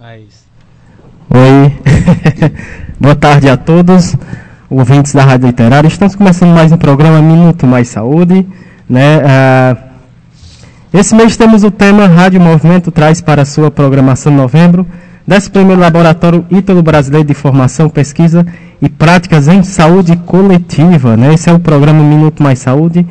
Oi. Oi. Boa tarde a todos, ouvintes da Rádio Literária. Estamos começando mais um programa Minuto Mais Saúde. Né? Ah, esse mês temos o tema Rádio Movimento traz para a sua programação novembro, 11 Laboratório Ítalo Brasileiro de Formação, Pesquisa e Práticas em Saúde Coletiva. Né? Esse é o programa Minuto Mais Saúde,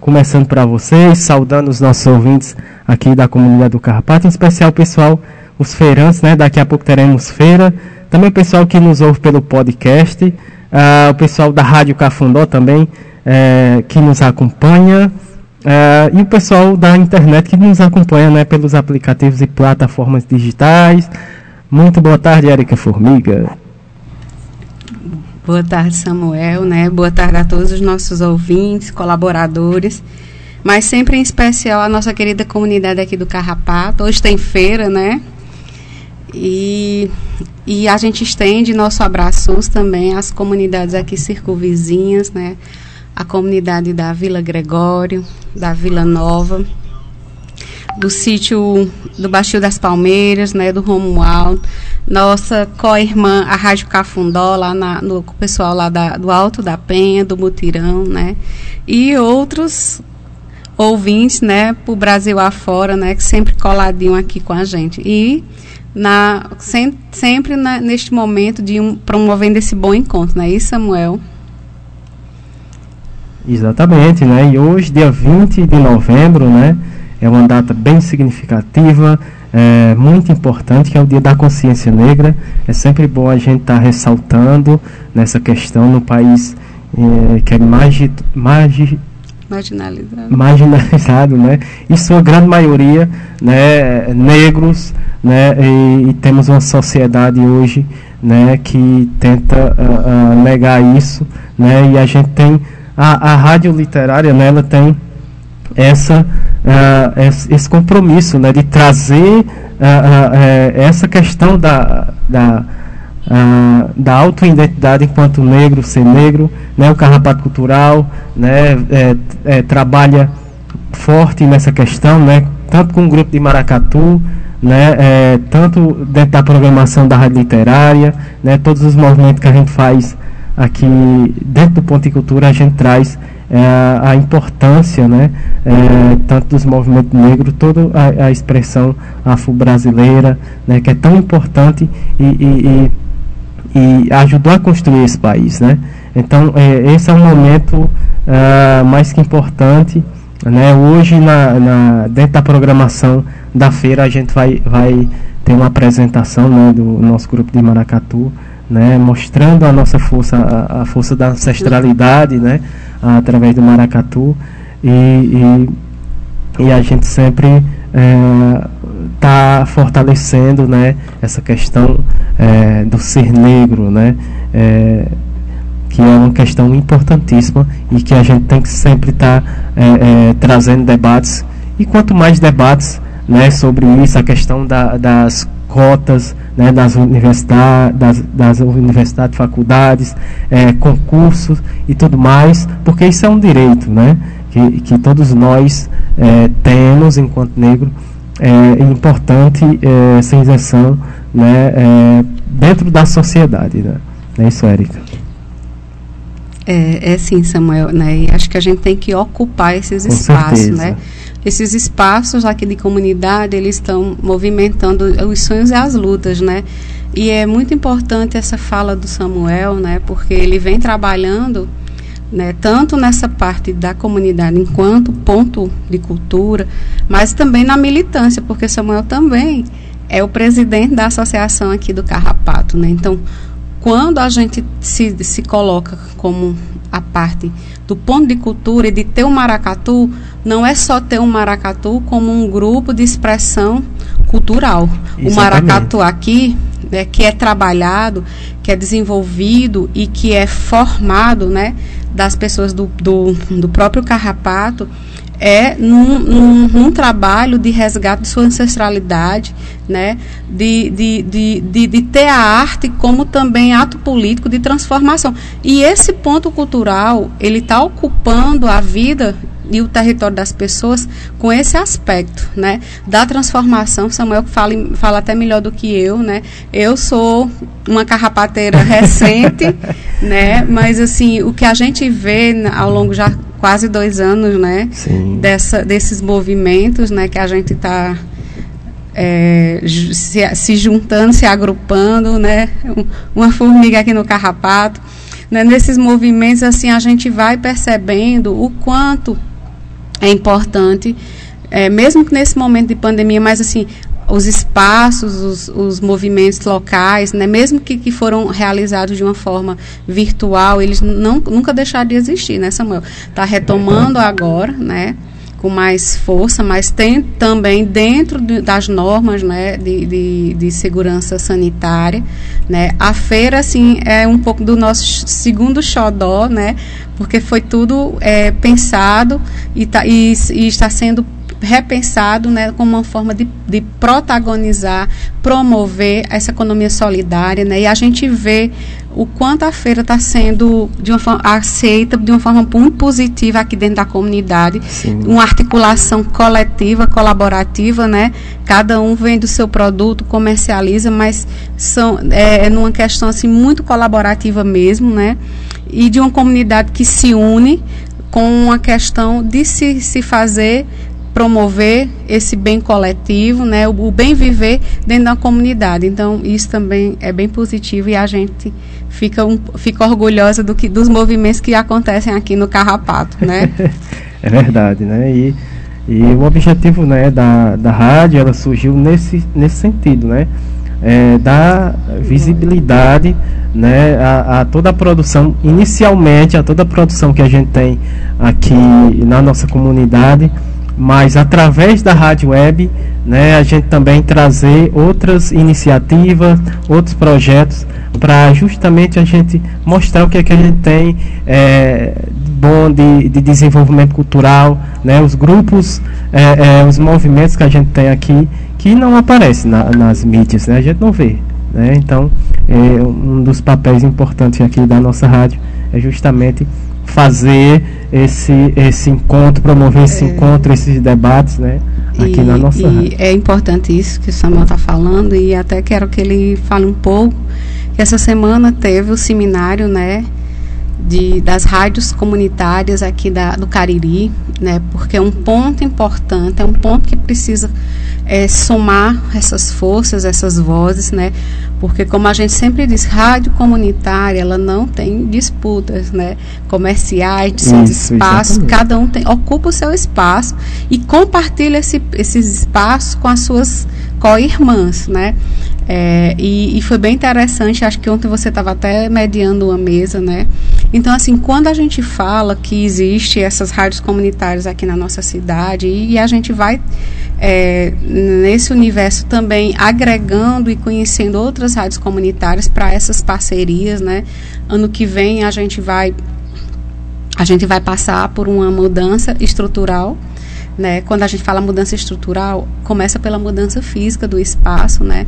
começando para vocês, saudando os nossos ouvintes aqui da comunidade do Carrapato, em especial o pessoal, os feirantes, né? daqui a pouco teremos feira, também o pessoal que nos ouve pelo podcast, uh, o pessoal da Rádio Cafundó também, uh, que nos acompanha, uh, e o pessoal da internet que nos acompanha né, pelos aplicativos e plataformas digitais. Muito boa tarde, Érica Formiga. Boa tarde, Samuel, né? Boa tarde a todos os nossos ouvintes, colaboradores, mas sempre em especial a nossa querida comunidade aqui do Carrapato. Hoje tem feira, né? E, e a gente estende nosso abraços também às comunidades aqui circunvizinhas, né? A comunidade da Vila Gregório, da Vila Nova, do sítio do Baixio das Palmeiras, né? Do Romualdo, nossa co-irmã, a Rádio Cafundó, lá na, no pessoal lá da, do Alto da Penha, do Mutirão, né? E outros ouvintes, né, para o Brasil afora, né, que sempre coladinho aqui com a gente. E na, sem, sempre na, neste momento de um, promovendo esse bom encontro, não é isso, Samuel? Exatamente, né? E hoje, dia 20 de novembro, né? É uma data bem significativa, é, muito importante, que é o Dia da Consciência Negra. É sempre bom a gente estar tá ressaltando nessa questão no país é, que é magi, magi, marginalizado. marginalizado, né? E sua grande maioria, né, negros, né? E, e temos uma sociedade hoje, né, que tenta uh, uh, negar isso, né? E a gente tem a, a rádio literária, né? Ela tem essa uh, esse, compromisso, né? De trazer essa questão da, da ah, da autoidentidade enquanto negro, ser negro, né, o Carrapato Cultural né, é, é, trabalha forte nessa questão, né, tanto com o grupo de Maracatu, né, é, tanto dentro da programação da rádio literária, né, todos os movimentos que a gente faz aqui dentro do Ponto de Cultura, a gente traz é, a importância, né, é, tanto dos movimentos negros, toda a, a expressão afro-brasileira, né, que é tão importante e, e, e e ajudou a construir esse país, né? Então é, esse é um momento uh, mais que importante, né? Hoje na, na, dentro da programação da feira a gente vai, vai ter uma apresentação né, do nosso grupo de Maracatu, né? Mostrando a nossa força, a, a força da ancestralidade, né? Através do Maracatu e, e, e a gente sempre está é, fortalecendo né, essa questão é, do ser negro, né, é, que é uma questão importantíssima e que a gente tem que sempre estar tá, é, é, trazendo debates. E quanto mais debates né, sobre isso, a questão da, das cotas né, das universidades, das, das universidades, faculdades, é, concursos e tudo mais, porque isso é um direito, né? que, que todos nós é, temos enquanto negro, é importante é, essa inserção né, é, dentro da sociedade. Né? É isso, Érica. É, é sim, Samuel, né? E acho que a gente tem que ocupar esses Com espaços, certeza. né? Esses espaços aqui de comunidade, eles estão movimentando os sonhos e as lutas, né? E é muito importante essa fala do Samuel, né? Porque ele vem trabalhando né, tanto nessa parte da comunidade enquanto ponto de cultura, mas também na militância, porque Samuel também é o presidente da associação aqui do Carrapato, né? Então, quando a gente se, se coloca como a parte do ponto de cultura e de ter um maracatu, não é só ter um maracatu como um grupo de expressão cultural. Exatamente. O maracatu aqui, né, que é trabalhado, que é desenvolvido e que é formado, né, das pessoas do, do, do próprio Carrapato é num, num, num, trabalho de resgate de sua ancestralidade, né? De, de, de, de, de ter a arte como também ato político de transformação. E esse ponto cultural, ele está ocupando a vida e o território das pessoas com esse aspecto, né, da transformação. Samuel fala, fala até melhor do que eu, né? Eu sou uma carrapateira recente, né? Mas assim, o que a gente vê ao longo já quase dois anos, né? Sim. Dessa, desses movimentos, né? Que a gente está é, se, se, juntando, se agrupando, né? Uma formiga aqui no carrapato. Né? Nesses movimentos, assim, a gente vai percebendo o quanto é importante, é, mesmo que nesse momento de pandemia, mas assim, os espaços, os, os movimentos locais, né, mesmo que, que foram realizados de uma forma virtual, eles não, nunca deixaram de existir, né, Samuel? Está retomando agora, né? com mais força, mas tem também dentro de, das normas né, de, de, de, segurança sanitária. Né, a feira, assim, é um pouco do nosso segundo xodó, né, porque foi tudo é, pensado e, tá, e, e está sendo repensado né, como uma forma de, de protagonizar, promover essa economia solidária. Né, e a gente vê o quanto a feira está sendo de uma forma, aceita de uma forma muito positiva aqui dentro da comunidade. Sim. Uma articulação coletiva, colaborativa, né? Cada um vende o seu produto, comercializa, mas são, é, é numa questão assim, muito colaborativa mesmo, né? E de uma comunidade que se une com a questão de se, se fazer promover esse bem coletivo, né, o, o, bem viver dentro da comunidade. Então, isso também é bem positivo e a gente fica, um, fica orgulhosa do que, dos movimentos que acontecem aqui no Carrapato, né? é verdade, né? E, e o objetivo né, da, da rádio, ela surgiu nesse, nesse sentido, né? É, dar visibilidade né, a, a, toda a produção, inicialmente a toda a produção que a gente tem aqui na nossa comunidade, mas através da rádio web, né, a gente também trazer outras iniciativas, outros projetos para justamente a gente mostrar o que é que a gente tem é, bom de, de desenvolvimento cultural, né, os grupos, é, é, os movimentos que a gente tem aqui que não aparecem na, nas mídias, né, a gente não vê. Né, então, é, um dos papéis importantes aqui da nossa rádio é justamente fazer esse, esse encontro, promover esse é. encontro, esses debates, né? Aqui e, na nossa e é importante isso que o Samuel está falando e até quero que ele fale um pouco. Essa semana teve o seminário, né? De, das rádios comunitárias aqui da, do Cariri, né? Porque é um ponto importante, é um ponto que precisa é, somar essas forças, essas vozes, né? Porque como a gente sempre diz, rádio comunitária, ela não tem disputas, né? Comerciais, de seus espaços, cada um tem, ocupa o seu espaço e compartilha esse, esses espaços com as suas co-irmãs, né? É, e, e, foi bem interessante, acho que ontem você estava até mediando uma mesa, né? Então, assim, quando a gente fala que existe essas rádios comunitárias aqui na nossa cidade e, e a gente vai é, nesse universo também agregando e conhecendo outras rádios comunitárias para essas parcerias, né? Ano que vem a gente vai a gente vai passar por uma mudança estrutural né? Quando a gente fala mudança estrutural, começa pela mudança física do espaço, né?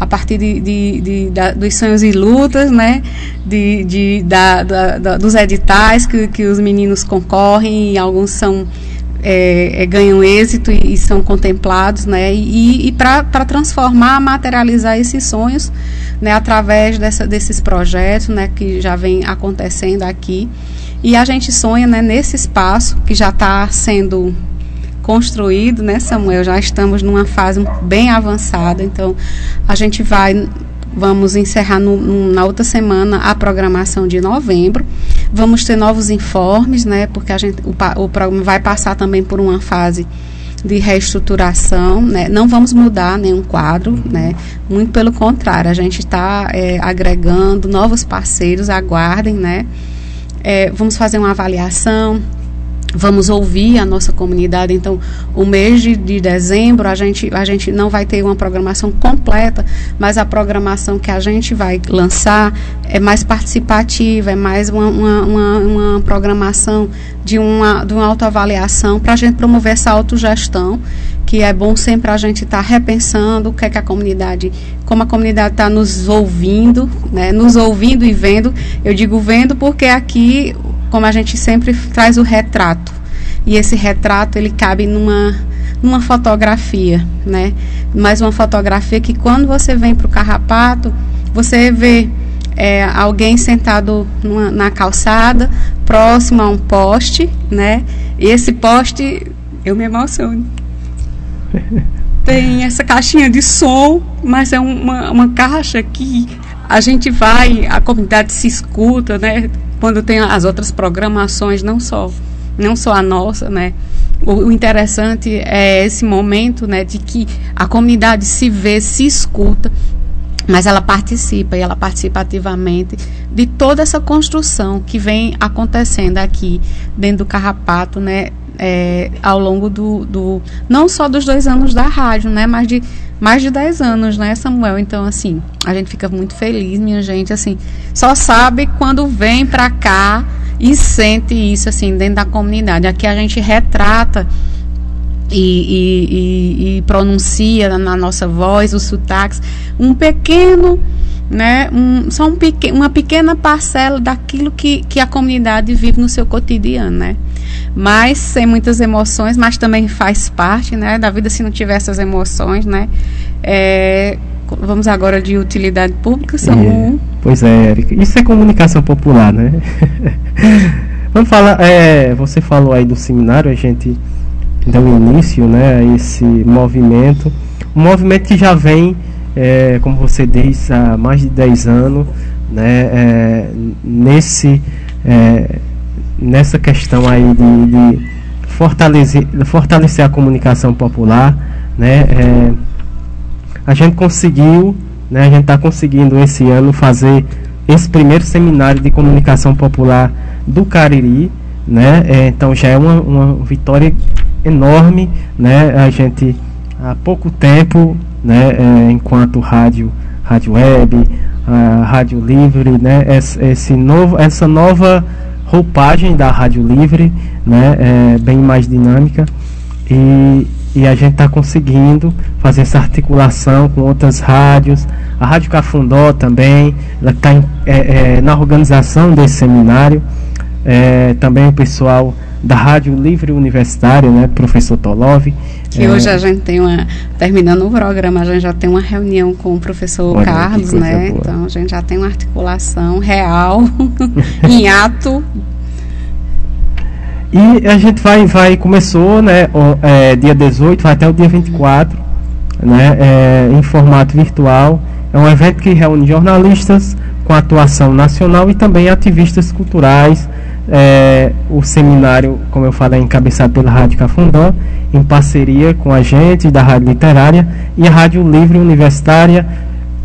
A partir de, de, de da, dos sonhos e lutas, né? De, de, da, da, dos editais que, que os meninos concorrem e alguns são é, é, ganham êxito e, e, são contemplados, né? E, e para transformar, materializar esses sonhos, né? Através dessa, desses projetos, né? Que já vem acontecendo aqui e a gente sonha, né? Nesse espaço que já está sendo construído, né, Samuel? Já estamos numa fase bem avançada, então a gente vai vamos encerrar no, no, na outra semana a programação de novembro. Vamos ter novos informes, né? Porque a gente, o, o programa vai passar também por uma fase de reestruturação, né? Não vamos mudar nenhum quadro, né? Muito pelo contrário, a gente está é, agregando novos parceiros, aguardem, né? É, vamos fazer uma avaliação, vamos ouvir a nossa comunidade. Então, o mês de, de, dezembro a gente, a gente não vai ter uma programação completa, mas a programação que a gente vai lançar é mais participativa, é mais uma, uma, uma, uma programação de uma, de uma autoavaliação para a gente promover essa autogestão, que é bom sempre a gente estar tá repensando o que é que a comunidade, como a comunidade está nos ouvindo, né, nos ouvindo e vendo. Eu digo vendo porque aqui como a gente sempre traz o retrato. E esse retrato ele cabe numa numa fotografia, né? Mas uma fotografia que quando você vem para o carrapato, você vê é, alguém sentado numa, na calçada, próximo a um poste, né? E esse poste, eu me emociono. Tem essa caixinha de som, mas é uma, uma caixa que a gente vai, a comunidade se escuta, né? quando tem as outras programações, não só, não só a nossa, né? O, o, interessante é esse momento, né, de que a comunidade se vê, se escuta, mas ela participa e ela participa ativamente de toda essa construção que vem acontecendo aqui dentro do Carrapato, né, é, ao longo do, do, não só dos dois anos da rádio, né, mas de mais de 10 anos, né, Samuel? Então, assim, a gente fica muito feliz, minha gente, assim, só sabe quando vem para cá e sente isso, assim, dentro da comunidade. Aqui a gente retrata e, e, e, e pronuncia na nossa voz os sotaques um pequeno né, um, só um pequ uma pequena parcela daquilo que, que a comunidade vive no seu cotidiano, né? Mas sem muitas emoções, mas também faz parte, né, da vida se não tiver essas emoções, né? É, vamos agora de utilidade pública. É, pois é, Erika. Isso é comunicação popular, né? vamos falar, é, você falou aí do seminário, a gente deu início, né, a esse movimento, um movimento que já vem é, como você diz, há mais de 10 anos, né, é, nesse, é, nessa questão aí de, de, fortalecer, fortalecer a comunicação popular, né, é, a gente conseguiu, né, a gente está conseguindo esse ano fazer esse primeiro seminário de comunicação popular do Cariri, né, é, então já é uma, uma vitória enorme, né, a gente há pouco tempo né, é, enquanto rádio, rádio web, a rádio livre, né, esse, esse novo, essa nova roupagem da rádio livre, né, é bem mais dinâmica. E, e a gente está conseguindo fazer essa articulação com outras rádios, a Rádio Cafundó também, ela está é, é, na organização desse seminário, é, também o pessoal da Rádio Livre Universitária, né, professor Tolov. Que é, hoje a gente tem uma, terminando o programa, a gente já tem uma reunião com o professor Carlos, né? Boa. Então a gente já tem uma articulação real, em ato. E a gente vai, vai começou, né, é, dia 18, vai até o dia 24, né, é, em formato virtual. É um evento que reúne jornalistas com atuação nacional e também ativistas culturais, é, o seminário, como eu falei, encabeçado pela Rádio Cafundó, em parceria com a gente da Rádio Literária e a Rádio Livre Universitária.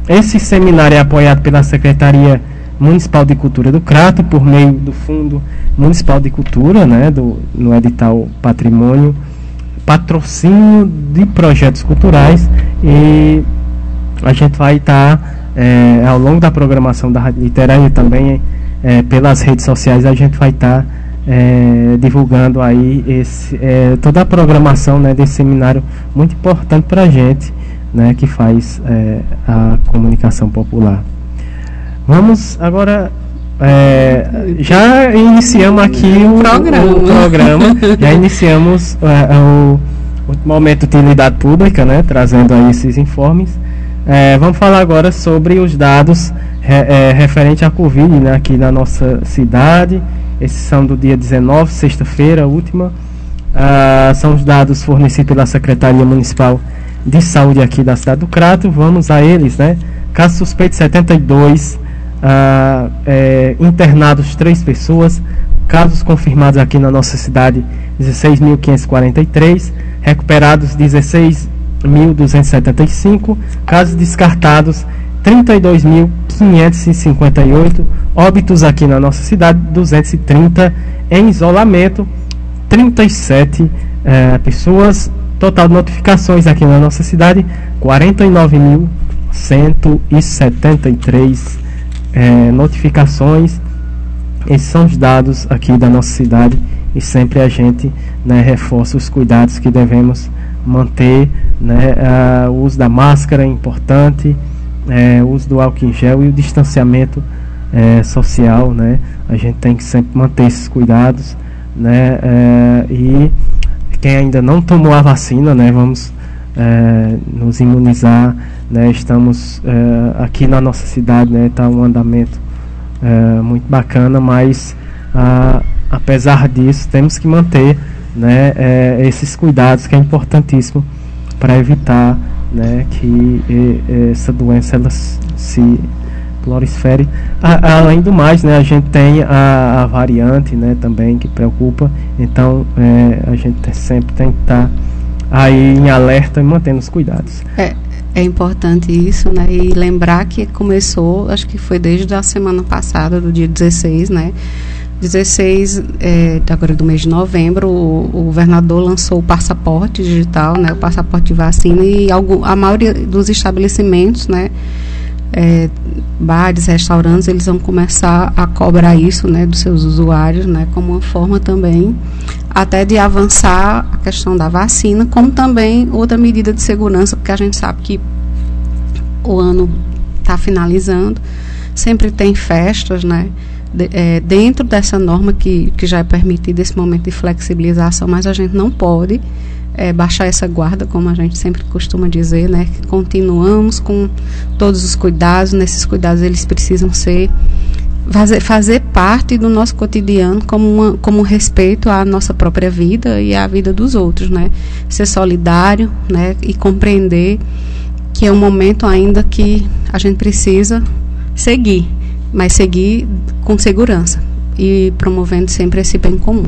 Esse seminário é apoiado pela Secretaria Municipal de Cultura do Crato, por meio do Fundo Municipal de Cultura, né, do, no edital Patrimônio, patrocínio de projetos culturais e a gente vai estar tá, é, ao longo da programação da Rádio Literária também é, pelas redes sociais a gente vai estar tá, é, divulgando aí esse, é, toda a programação né, desse seminário muito importante para a gente né, que faz é, a comunicação popular. Vamos agora é, já iniciamos aqui o programa, o programa já iniciamos é, o, o, momento de utilidade pública, né, trazendo aí esses informes. É, vamos falar agora sobre os dados é, referente à Covid né, aqui na nossa cidade. Esses são do dia 19, sexta-feira, última. Ah, são os dados fornecidos pela Secretaria Municipal de Saúde aqui da cidade do Crato. Vamos a eles, né? Caso suspeito 72, ah, é, internados 3 pessoas, casos confirmados aqui na nossa cidade 16.543, recuperados 16.275, casos descartados 32.558 óbitos aqui na nossa cidade, 230 em isolamento 37 é, pessoas. Total de notificações aqui na nossa cidade: 49.173 é, notificações. Esses são os dados aqui da nossa cidade e sempre a gente né, reforça os cuidados que devemos manter. Né, o uso da máscara é importante, é, o uso do álcool em gel e o distanciamento é, social. Né, a gente tem que sempre manter esses cuidados. Né, é, e quem ainda não tomou a vacina, né, vamos é, nos imunizar. Né, estamos é, aqui na nossa cidade, está um andamento é, muito bacana, mas a, apesar disso temos que manter né, é, esses cuidados que é importantíssimo para evitar né, que e, essa doença ela se prolifere. além do mais, né, a gente tem a, a, variante né, também que preocupa, então é, a gente sempre tem que estar tá aí em alerta e mantendo os cuidados. É, é importante isso, né? E lembrar que começou, acho que foi desde a semana passada, do dia 16, né? 16 é, agora do mês de novembro, o, o, governador lançou o passaporte digital, né, o passaporte de vacina e algum, a maioria dos estabelecimentos, né, é, bares, restaurantes, eles vão começar a cobrar isso, né, dos seus usuários, né, como uma forma também até de avançar a questão da vacina, como também outra medida de segurança, porque a gente sabe que o ano está finalizando, sempre tem festas, né? De, é, dentro dessa norma que, que já é permitida esse momento de flexibilização, mas a gente não pode é, baixar essa guarda, como a gente sempre costuma dizer, né? Que continuamos com todos os cuidados, nesses cuidados eles precisam ser fazer, fazer parte do nosso cotidiano como, uma, como respeito à nossa própria vida e à vida dos outros, né? Ser solidário, né? E compreender que é um momento ainda que a gente precisa seguir, mas seguir com segurança e promovendo sempre esse bem comum.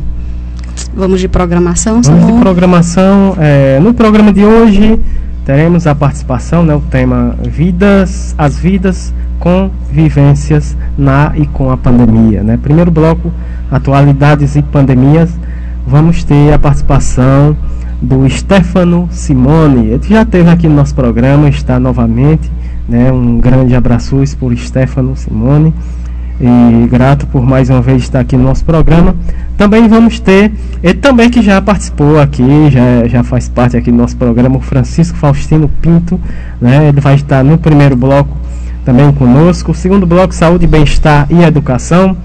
Vamos de programação, Vamos de programação. É, no programa de hoje teremos a participação, né, o tema Vidas, as vidas com vivências na e com a pandemia. Né? Primeiro bloco, atualidades e pandemias, vamos ter a participação do Stefano Simone. Ele já esteve aqui no nosso programa, está novamente. Né? Um grande abraço por Stefano Simone. E grato por mais uma vez estar aqui no nosso programa. Também vamos ter, ele também que já participou aqui, já, já faz parte aqui do nosso programa, o Francisco Faustino Pinto. Né? Ele vai estar no primeiro bloco também conosco. O segundo bloco, saúde, bem-estar e educação.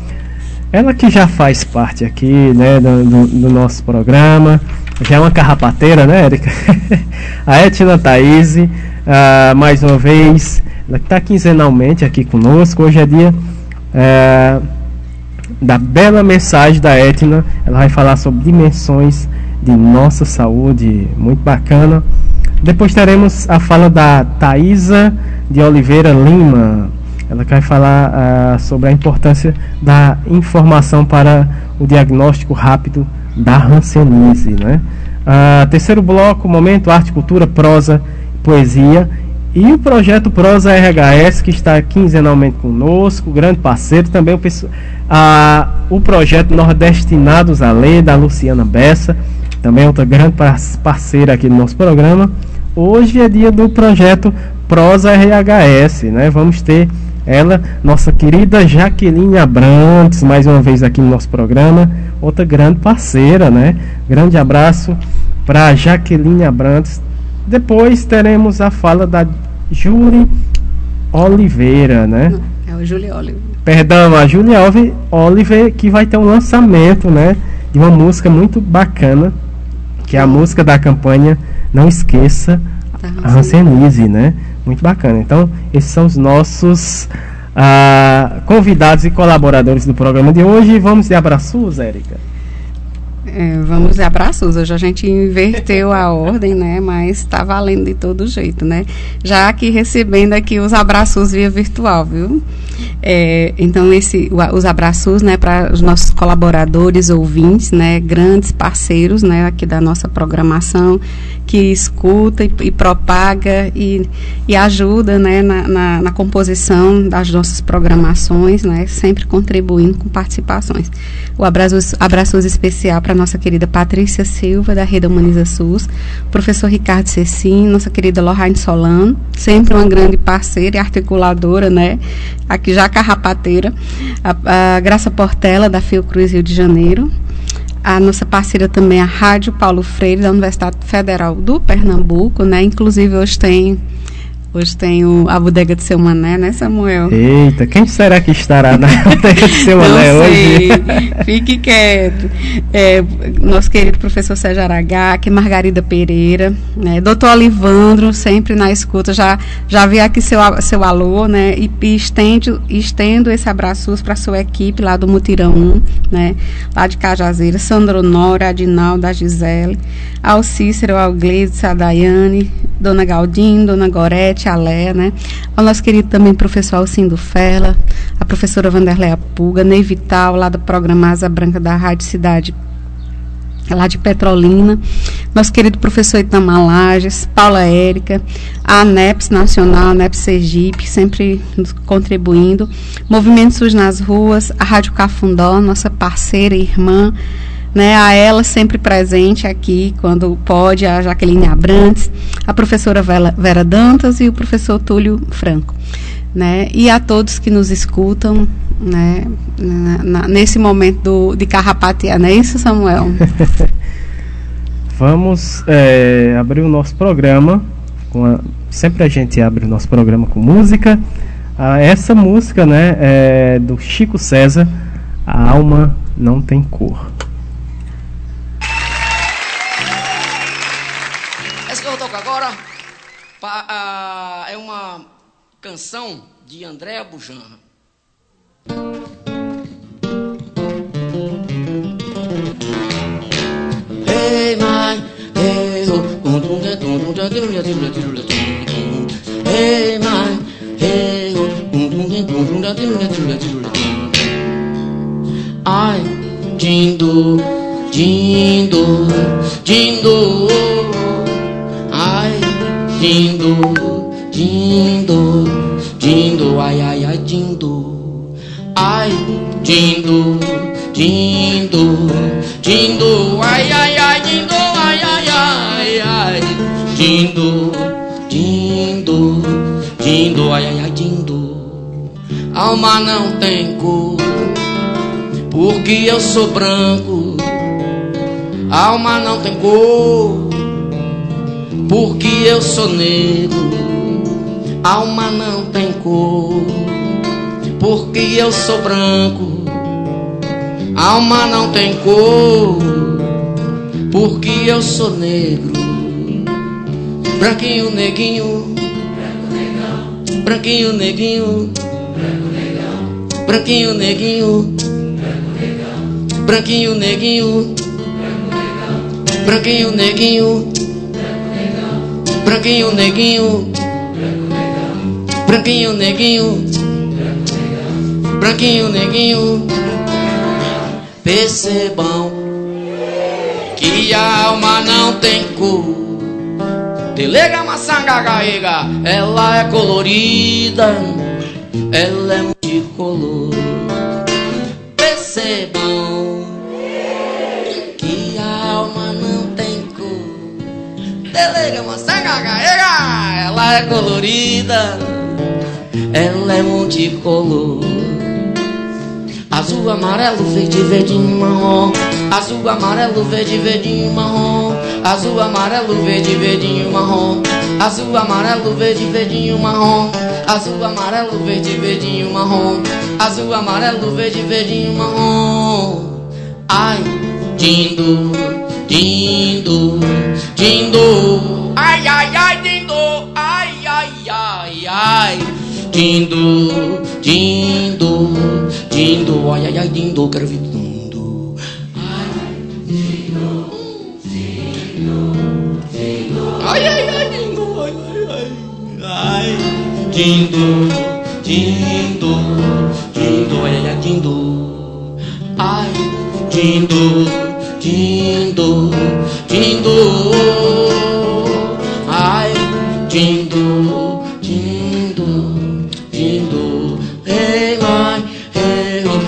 Ela que já faz parte aqui né, do, do, do nosso programa, já é uma carrapateira, né, Érica? a Etna Thaís, uh, mais uma vez, ela está quinzenalmente aqui conosco. Hoje é dia uh, da bela mensagem da Etna. Ela vai falar sobre dimensões de nossa saúde, muito bacana. Depois teremos a fala da Thaisa de Oliveira Lima. Ela vai falar uh, sobre a importância da informação para o diagnóstico rápido da hanseníase. Né? Uh, terceiro bloco, momento, arte, cultura, prosa, poesia. E o projeto Prosa RHS, que está quinzenalmente conosco, grande parceiro, também o, uh, o projeto Nordestinados a Ler, da Luciana Bessa, também outra grande parceira aqui do nosso programa. Hoje é dia do projeto Prosa RHS, né? Vamos ter ela, nossa querida Jaqueline Abrantes, mais uma vez aqui no nosso programa, outra grande parceira, né? Grande abraço para Jaqueline Abrantes. Depois teremos a fala da Julie Oliveira, né? É o Julie Oliver. Perdão, a Julie Oliver que vai ter um lançamento, né? De uma música muito bacana, que é a música da campanha não esqueça a Hansenise, né? Muito bacana. Então, esses são os nossos ah, convidados e colaboradores do programa de hoje. Vamos de abraços, Érica? É, vamos de abraços. Hoje a gente inverteu a ordem, né? Mas está valendo de todo jeito, né? Já aqui recebendo aqui os abraços via virtual, viu? É, então, esse, os abraços, né, para os nossos colaboradores, ouvintes, né, grandes parceiros, né, aqui da nossa programação, que escuta e, e propaga e, e ajuda, né, na, na, na, composição das nossas programações, né, sempre contribuindo com participações. O abraços, abraços especial para nossa querida Patrícia Silva, da Rede Humaniza SUS, professor Ricardo Cecim, nossa querida Lorraine Solano, sempre uma grande parceira e articuladora, né? Aqui já carrapateira, a, a Graça Portela, da Fiocruz Rio de Janeiro, a nossa parceira também, a Rádio Paulo Freire, da Universidade Federal do Pernambuco, né? Inclusive hoje tem Hoje tem o, a bodega de seu Mané, né, Samuel? Eita, quem será que estará na bodega de seu Mané hoje? Fique quieto. É, nosso querido professor Sérgio é Margarida Pereira, né? Doutor Olivandro, sempre na escuta. Já, já vi aqui seu, seu alô, né? E, e estendo, estendo esse abraço para a sua equipe lá do Mutirão 1, né? Lá de Cajazeira. Sandro Nora, Adinaldo, a Gisele, ao Cícero, ao Gleide, a Daiane, Dona Galdinho, Dona Gorete, a Léa, né? Ao nosso querido também professor Alcindo Fela, a professora Vanderleia Puga, Ney Vital, lá do programa Asa Branca da Rádio Cidade lá de Petrolina, nosso querido professor Itamar Lages, Paula Érica, a ANEPS Nacional, a ANEPS Sergipe, sempre contribuindo, Movimento SUS nas ruas, a Rádio Cafundó, nossa parceira e irmã, né, a ela sempre presente aqui quando pode, a Jaqueline Abrantes, a professora Vera, Dantas e o professor Túlio Franco. Né, e a todos que nos escutam né, na, nesse momento do, de carrapatear, não é isso, Samuel? Vamos é, abrir o nosso programa. A, sempre a gente abre o nosso programa com música. Ah, essa música né, é do Chico César, A Alma Não Tem Cor. é uma canção de André Bujanra. Hey, mãe, hey, oh, hey, mãe, hey, oh, ai, dindo, dindo, dindo. Dindo, dindo, dindo, ai, ai, ai, dindo. Ai, dindo, dindo, dindo, ai, ai, ai, dindo, ai, ai, ai, ai, dindo, dindo, dindo, ai, ai, ai, dindo. Alma não tem cor, porque eu sou branco. Alma não tem cor, porque eu sou negro. Alma não tem cor, porque eu sou branco. Alma não tem cor, porque eu sou negro. Branquinho, neguinho, branquinho, neguinho, branquinho, neguinho, branquinho, neguinho, branquinho, neguinho, branquinho, neguinho, branquinho, neguinho, branquinho, neguinho. Percebam que a alma não tem cor. Delega maçangagaega, ela é colorida, ela é multicolor. Percebam cor. Delega maçangagaega, ela é colorida, ela é multicolor. Azul, amarelo, verde, verdinho, marrom. Azul, amarelo, verde, verdinho, marrom. Azul, amarelo, verde, verdinho, marrom. Azul, amarelo, verde, verdinho, marrom. Azul, amarelo, verde, verdinho, marrom. Azul, amarelo, verde, verdinho, marrom. Ai, dindo, dindo, dindo. Ai, ai, ai, dindo. Ai, ai, ai, ai. Dindo, dindo, dindo. Ai, ai, ai, dindo. Quero ver dindo. Ai, dindo, dindo, dindo. Ai, ai, ai, dindo. Ai, ai, ai. Ai, dindo, dindo, dindo. Ai, ai, dindo. Ai, dindo, Jingle, jingle, I jingle, jingle, jingle. Hey my, hey oh,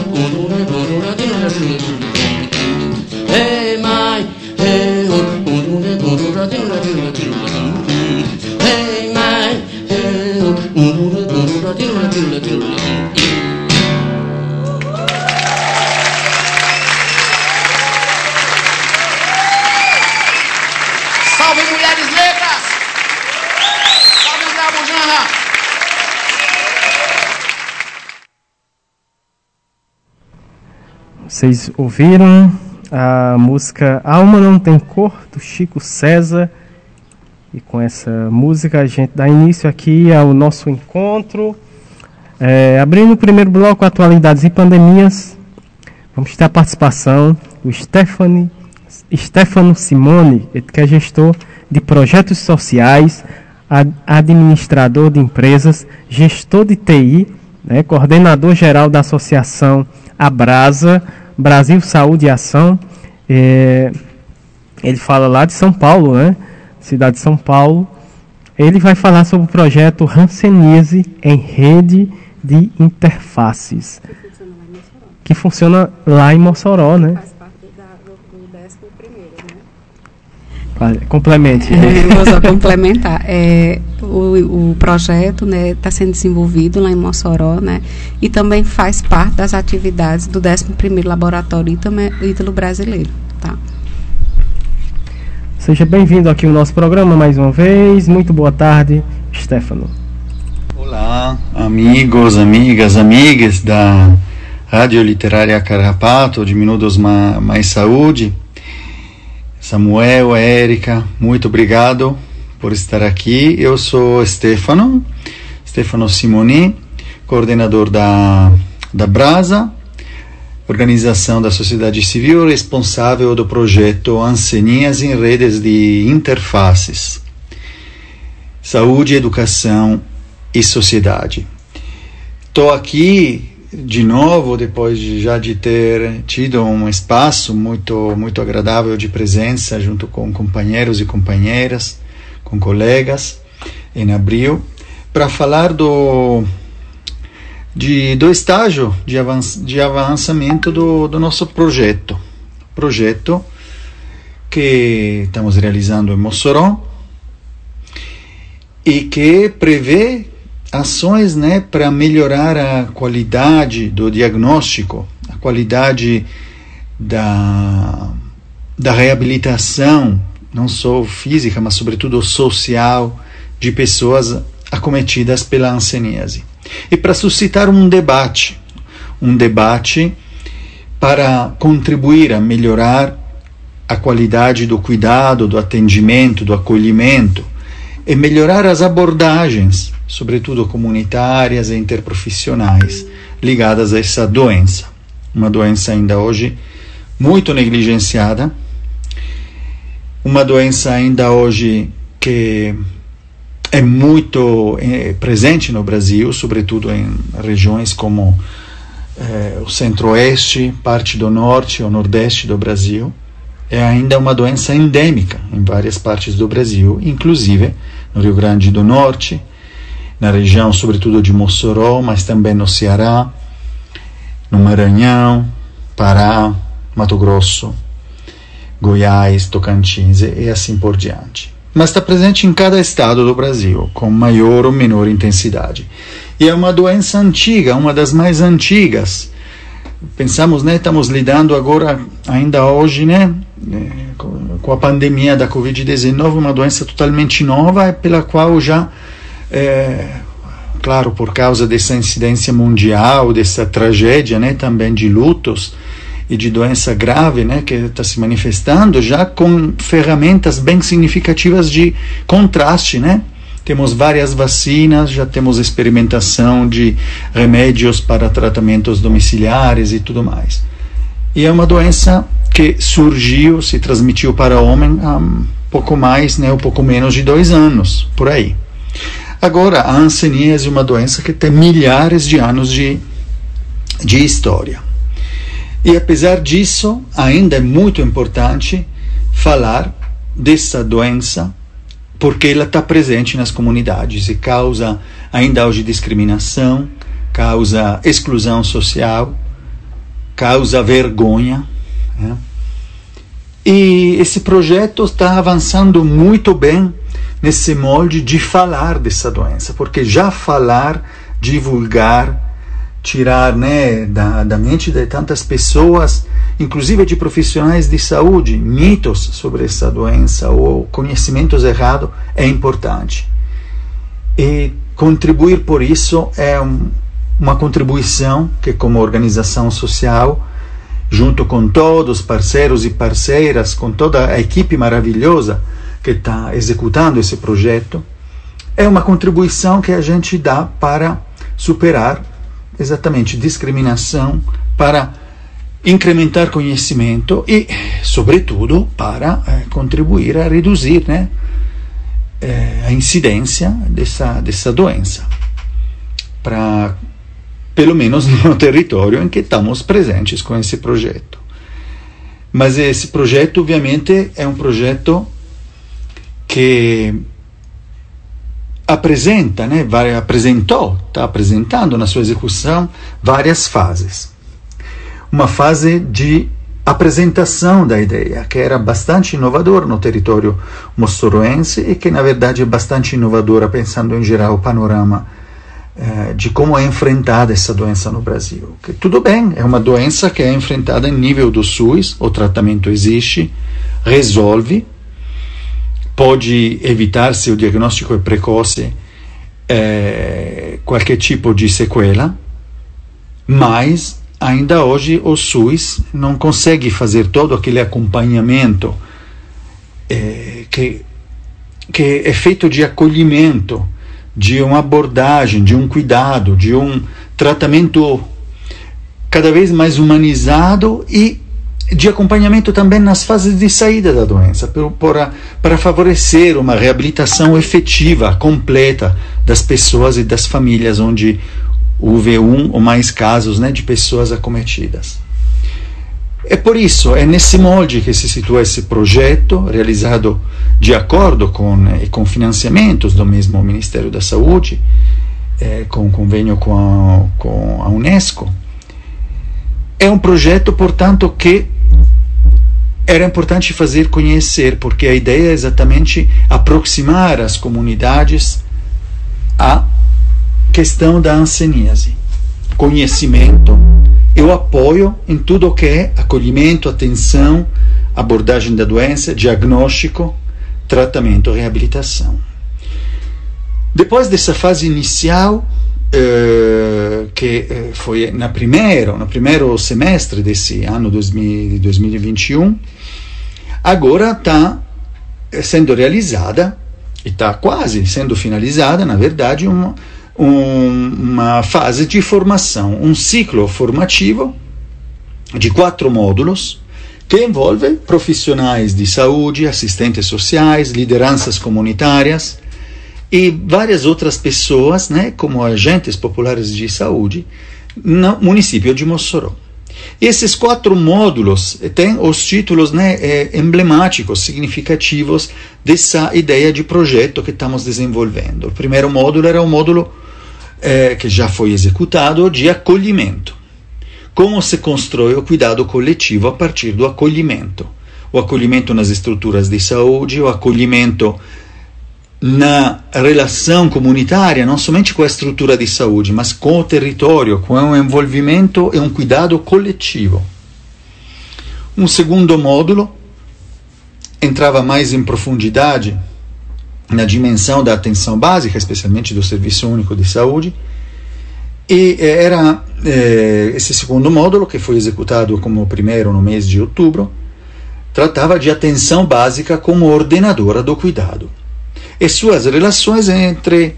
hey my, hey oh, hey my, hey oh. Vocês ouviram a música Alma Não Tem Cor, do Chico César. E com essa música a gente dá início aqui ao nosso encontro. É, abrindo o primeiro bloco, atualidades e pandemias, vamos ter a participação do Stephanie, Stefano Simone, que é gestor de projetos sociais, administrador de empresas, gestor de TI, né, coordenador geral da Associação Abrasa, Brasil Saúde e Ação. É, ele fala lá de São Paulo, né? Cidade de São Paulo. Ele vai falar sobre o projeto Hanseníase em rede de interfaces. Que funciona lá em Mossoró, né? Faz parte do, décimo primeiro, né? Complemente. É, vou só complementar. É, o, o projeto está né, tá sendo desenvolvido lá em Mossoró, né? E também faz parte das atividades do 11º Laboratório Ítalo Brasileiro, tá? Seja bem-vindo aqui ao nosso programa mais uma vez. Muito boa tarde, Stefano. Olá, amigos, amigas, amigas da Rádio Literária Carrapato, de Minutos Mais Saúde. Samuel, Érica, muito obrigado por estar aqui. Eu sou Stefano, Stefano Simoni, coordenador da, da Brasa, organização da sociedade civil responsável do projeto Anseninhas em Redes de Interfaces. Saúde, educação e sociedade. Estou aqui de novo depois de, já de ter tido um espaço muito muito agradável de presença junto com companheiros e companheiras, com colegas em abril para falar do de, do estágio de, avanç, de avançamento do, do nosso projeto. Projeto que estamos realizando em Mossoró e que prevê ações né, para melhorar a qualidade do diagnóstico, a qualidade da, da reabilitação, não só física, mas sobretudo social, de pessoas acometidas pela anseníase. E para suscitar um debate, um debate para contribuir a melhorar a qualidade do cuidado, do atendimento, do acolhimento e melhorar as abordagens sobretudo comunitárias e interprofissionais, ligadas a essa doença. Uma doença ainda hoje muito negligenciada, uma doença ainda hoje que é muito é, presente no Brasil, sobretudo em regiões como é, o centro-oeste, parte do norte ou nordeste do Brasil. É ainda uma doença endêmica em várias partes do Brasil, inclusive no Rio Grande do Norte, na região, sobretudo de Mossoró, mas também no Ceará, no Maranhão, Pará, Mato Grosso, Goiás, Tocantins e assim por diante. Mas está presente em cada estado do Brasil, com maior ou menor intensidade. E é uma doença antiga, uma das mais antigas. Pensamos, né, estamos lidando agora, ainda hoje, né, é, com a pandemia da Covid-19, uma doença totalmente nova, pela qual já é, claro, por causa dessa incidência mundial, dessa tragédia, né, também de lutos e de doença grave, né, que está se manifestando, já com ferramentas bem significativas de contraste, né? Temos várias vacinas, já temos experimentação de remédios para tratamentos domiciliares e tudo mais. E é uma doença que surgiu, se transmitiu para o homem há um pouco mais, né, um pouco menos de dois anos, por aí. Agora, a hanseníase é uma doença que tem milhares de anos de, de história. E apesar disso, ainda é muito importante falar dessa doença, porque ela está presente nas comunidades e causa ainda hoje discriminação, causa exclusão social, causa vergonha. Né? E esse projeto está avançando muito bem nesse molde de falar dessa doença, porque já falar, divulgar, tirar né, da, da mente de tantas pessoas, inclusive de profissionais de saúde, mitos sobre essa doença ou conhecimentos errados é importante. E contribuir por isso é um, uma contribuição que, como organização social, junto com todos os parceiros e parceiras, com toda a equipe maravilhosa que está executando esse projeto, é uma contribuição que a gente dá para superar exatamente discriminação, para incrementar conhecimento e, sobretudo, para eh, contribuir a reduzir né, eh, a incidência dessa, dessa doença, para, pelo menos no território em que estamos presentes com esse projeto. Mas esse projeto, obviamente, é um projeto que apresenta, né, apresentou, está apresentando na sua execução várias fases. Uma fase de apresentação da ideia, que era bastante inovador no território mossoroense e que, na verdade, é bastante inovadora pensando em geral o panorama eh, de como é enfrentada essa doença no Brasil. Que tudo bem, é uma doença que é enfrentada em nível do SUS, o tratamento existe, resolve, pode evitar, se o diagnóstico é precoce, é, qualquer tipo de sequela, mas ainda hoje o SUS não consegue fazer todo aquele acompanhamento que, que é feito de acolhimento, de uma abordagem, de um cuidado, de um tratamento cada vez mais humanizado e de acompanhamento também nas fases de saída da doença, para, para favorecer uma reabilitação efetiva, completa das pessoas e das famílias onde houve um ou mais casos né, de pessoas acometidas. É por isso, é nesse molde que se situa esse projeto, realizado de acordo com, e com financiamentos do mesmo Ministério da Saúde, é, com convênio com a, com a Unesco. É um projeto, portanto, que era importante fazer conhecer, porque a ideia é exatamente aproximar as comunidades à questão da anseníase. Conhecimento e o apoio em tudo o que é acolhimento, atenção, abordagem da doença, diagnóstico, tratamento, reabilitação. Depois dessa fase inicial, eh, que eh, foi na primeiro, no primeiro semestre desse ano 2000, 2021, agora está eh, sendo realizada, e está quase sendo finalizada, na verdade, uma, um, uma fase de formação, um ciclo formativo de quatro módulos que envolve profissionais de saúde, assistentes sociais, lideranças comunitárias e várias outras pessoas, né, como agentes populares de saúde, no município de Mossoró. Esses quatro módulos têm os títulos né, é, emblemáticos, significativos dessa ideia de projeto que estamos desenvolvendo. O primeiro módulo era o módulo é, que já foi executado de acolhimento. Como se constrói o cuidado coletivo a partir do acolhimento? O acolhimento nas estruturas de saúde, o acolhimento na relação comunitária, não somente com a estrutura de saúde, mas com o território, com um envolvimento e um cuidado coletivo. Um segundo módulo entrava mais em profundidade na dimensão da atenção básica, especialmente do Serviço Único de Saúde, e eh, era eh, esse segundo módulo, que foi executado como o primeiro no mês de outubro, tratava de atenção básica como ordenadora do cuidado e suas relações entre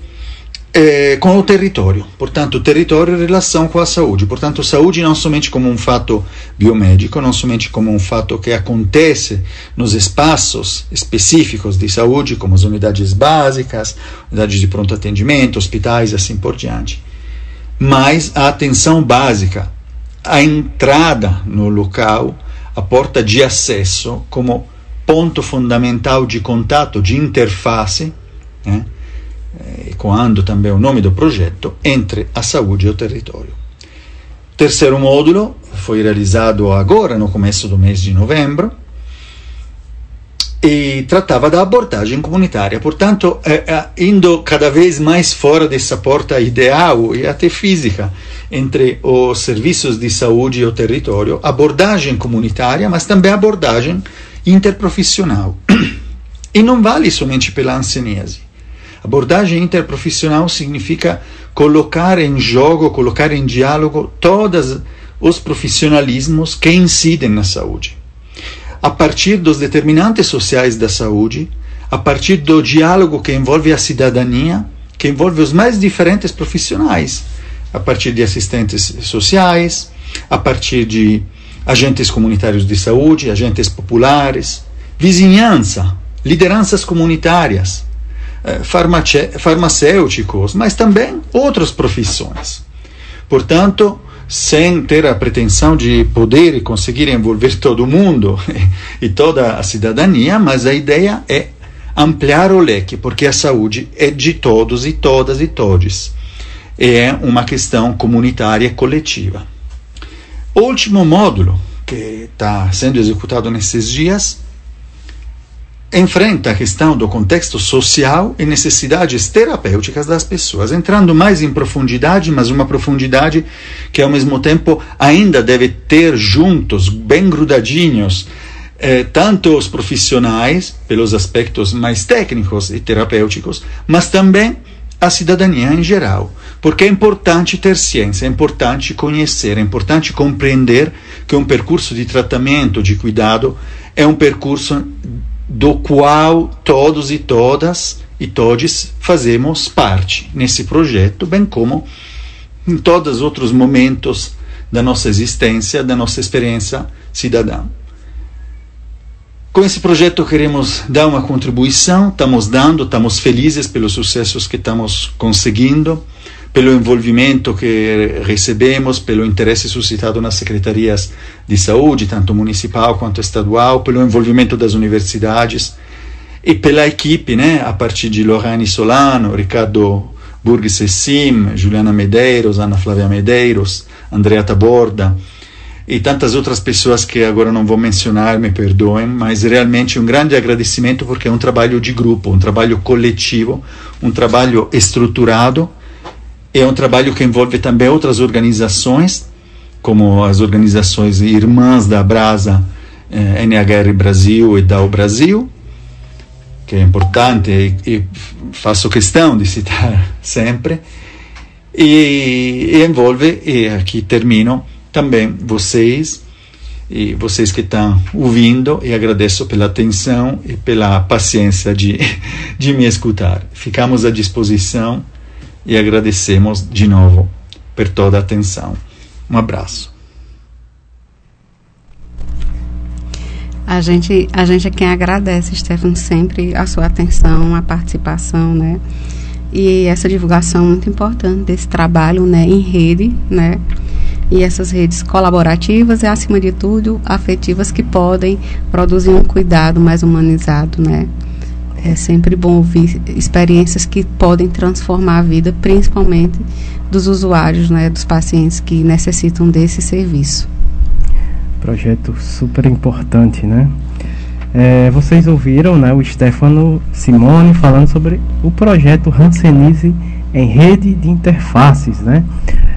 eh, com o território. Portanto, território em relação com a saúde. Portanto, saúde não somente como um fato biomédico, não somente como um fato que acontece nos espaços específicos de saúde, como as unidades básicas, unidades de pronto atendimento, hospitais e assim por diante. Mas a atenção básica, a entrada no local, a porta de acesso como ponto fundamental de contato, de interface, né, ecoando também o nome do projeto, entre a saúde e o território. O terceiro módulo foi realizado agora, no começo do mês de novembro, e tratava da abordagem comunitária. Portanto, eh, indo cada vez mais fora dessa porta ideal e até física entre os serviços de saúde e o território, abordagem comunitária, mas também abordagem interprofissional. E não vale somente pela anseníase. Abordagem interprofissional significa colocar em jogo, colocar em diálogo todas os profissionalismos que incidem na saúde. A partir dos determinantes sociais da saúde, a partir do diálogo que envolve a cidadania, que envolve os mais diferentes profissionais, a partir de assistentes sociais, a partir de agentes comunitários de saúde, agentes populares, vizinhança, lideranças comunitárias, eh, farmacêuticos, mas também outras profissões. Portanto, sem ter a pretensão de poder e conseguir envolver todo mundo e toda a cidadania, mas a ideia é ampliar o leque, porque a saúde é de todos e todas e todos. É uma questão comunitária e coletiva. O último módulo, que está sendo executado nesses dias, enfrenta a questão do contexto social e necessidades terapêuticas das pessoas, entrando mais em profundidade, mas uma profundidade que ao mesmo tempo ainda deve ter juntos, bem grudadinhos, eh, tanto os profissionais, pelos aspectos mais técnicos e terapêuticos, mas também a cidadania em geral. Porque é importante ter ciência, é importante conhecer, é importante compreender que um percurso de tratamento, de cuidado, é um percurso do qual todos e todas e todos fazemos parte nesse projeto, bem como em todos os outros momentos da nossa existência, da nossa experiência cidadã. Com esse projeto queremos dar uma contribuição, estamos dando, estamos felizes pelos sucessos que estamos conseguindo, pelo envolvimento que recebemos, pelo interesse suscitado nas secretarias de saúde, tanto municipal quanto estadual, pelo envolvimento das universidades e pela equipe, né, a partir de Lorraine Solano, Ricardo Burgis Essim, Juliana Medeiros, Ana Flávia Medeiros, Andrea Taborda, e tantas outras pessoas que agora não vou mencionar, me perdoem, mas realmente um grande agradecimento porque é um trabalho de grupo, um trabalho coletivo, um trabalho estruturado, é um trabalho que envolve também outras organizações, como as organizações irmãs da Brasa, eh, NHR Brasil e DAO Brasil, que é importante e, e faço questão de citar sempre, e, e envolve, e aqui termino, também vocês e vocês que estão ouvindo e agradeço pela atenção e pela paciência de, de me escutar. Ficamos à disposição e agradecemos de novo por toda a atenção. Um abraço. A gente, a gente é quem agradece, Stefano, sempre a sua atenção, a participação, né? E essa divulgação muito importante desse trabalho, né, em rede, né? e essas redes colaborativas e, acima de tudo, afetivas que podem produzir um cuidado mais humanizado, né? É sempre bom ouvir experiências que podem transformar a vida, principalmente dos usuários, né, dos pacientes que necessitam desse serviço. Projeto super importante, né? É, vocês ouviram né, o Stefano Simone falando sobre o projeto Hanseníase em rede de interfaces, né?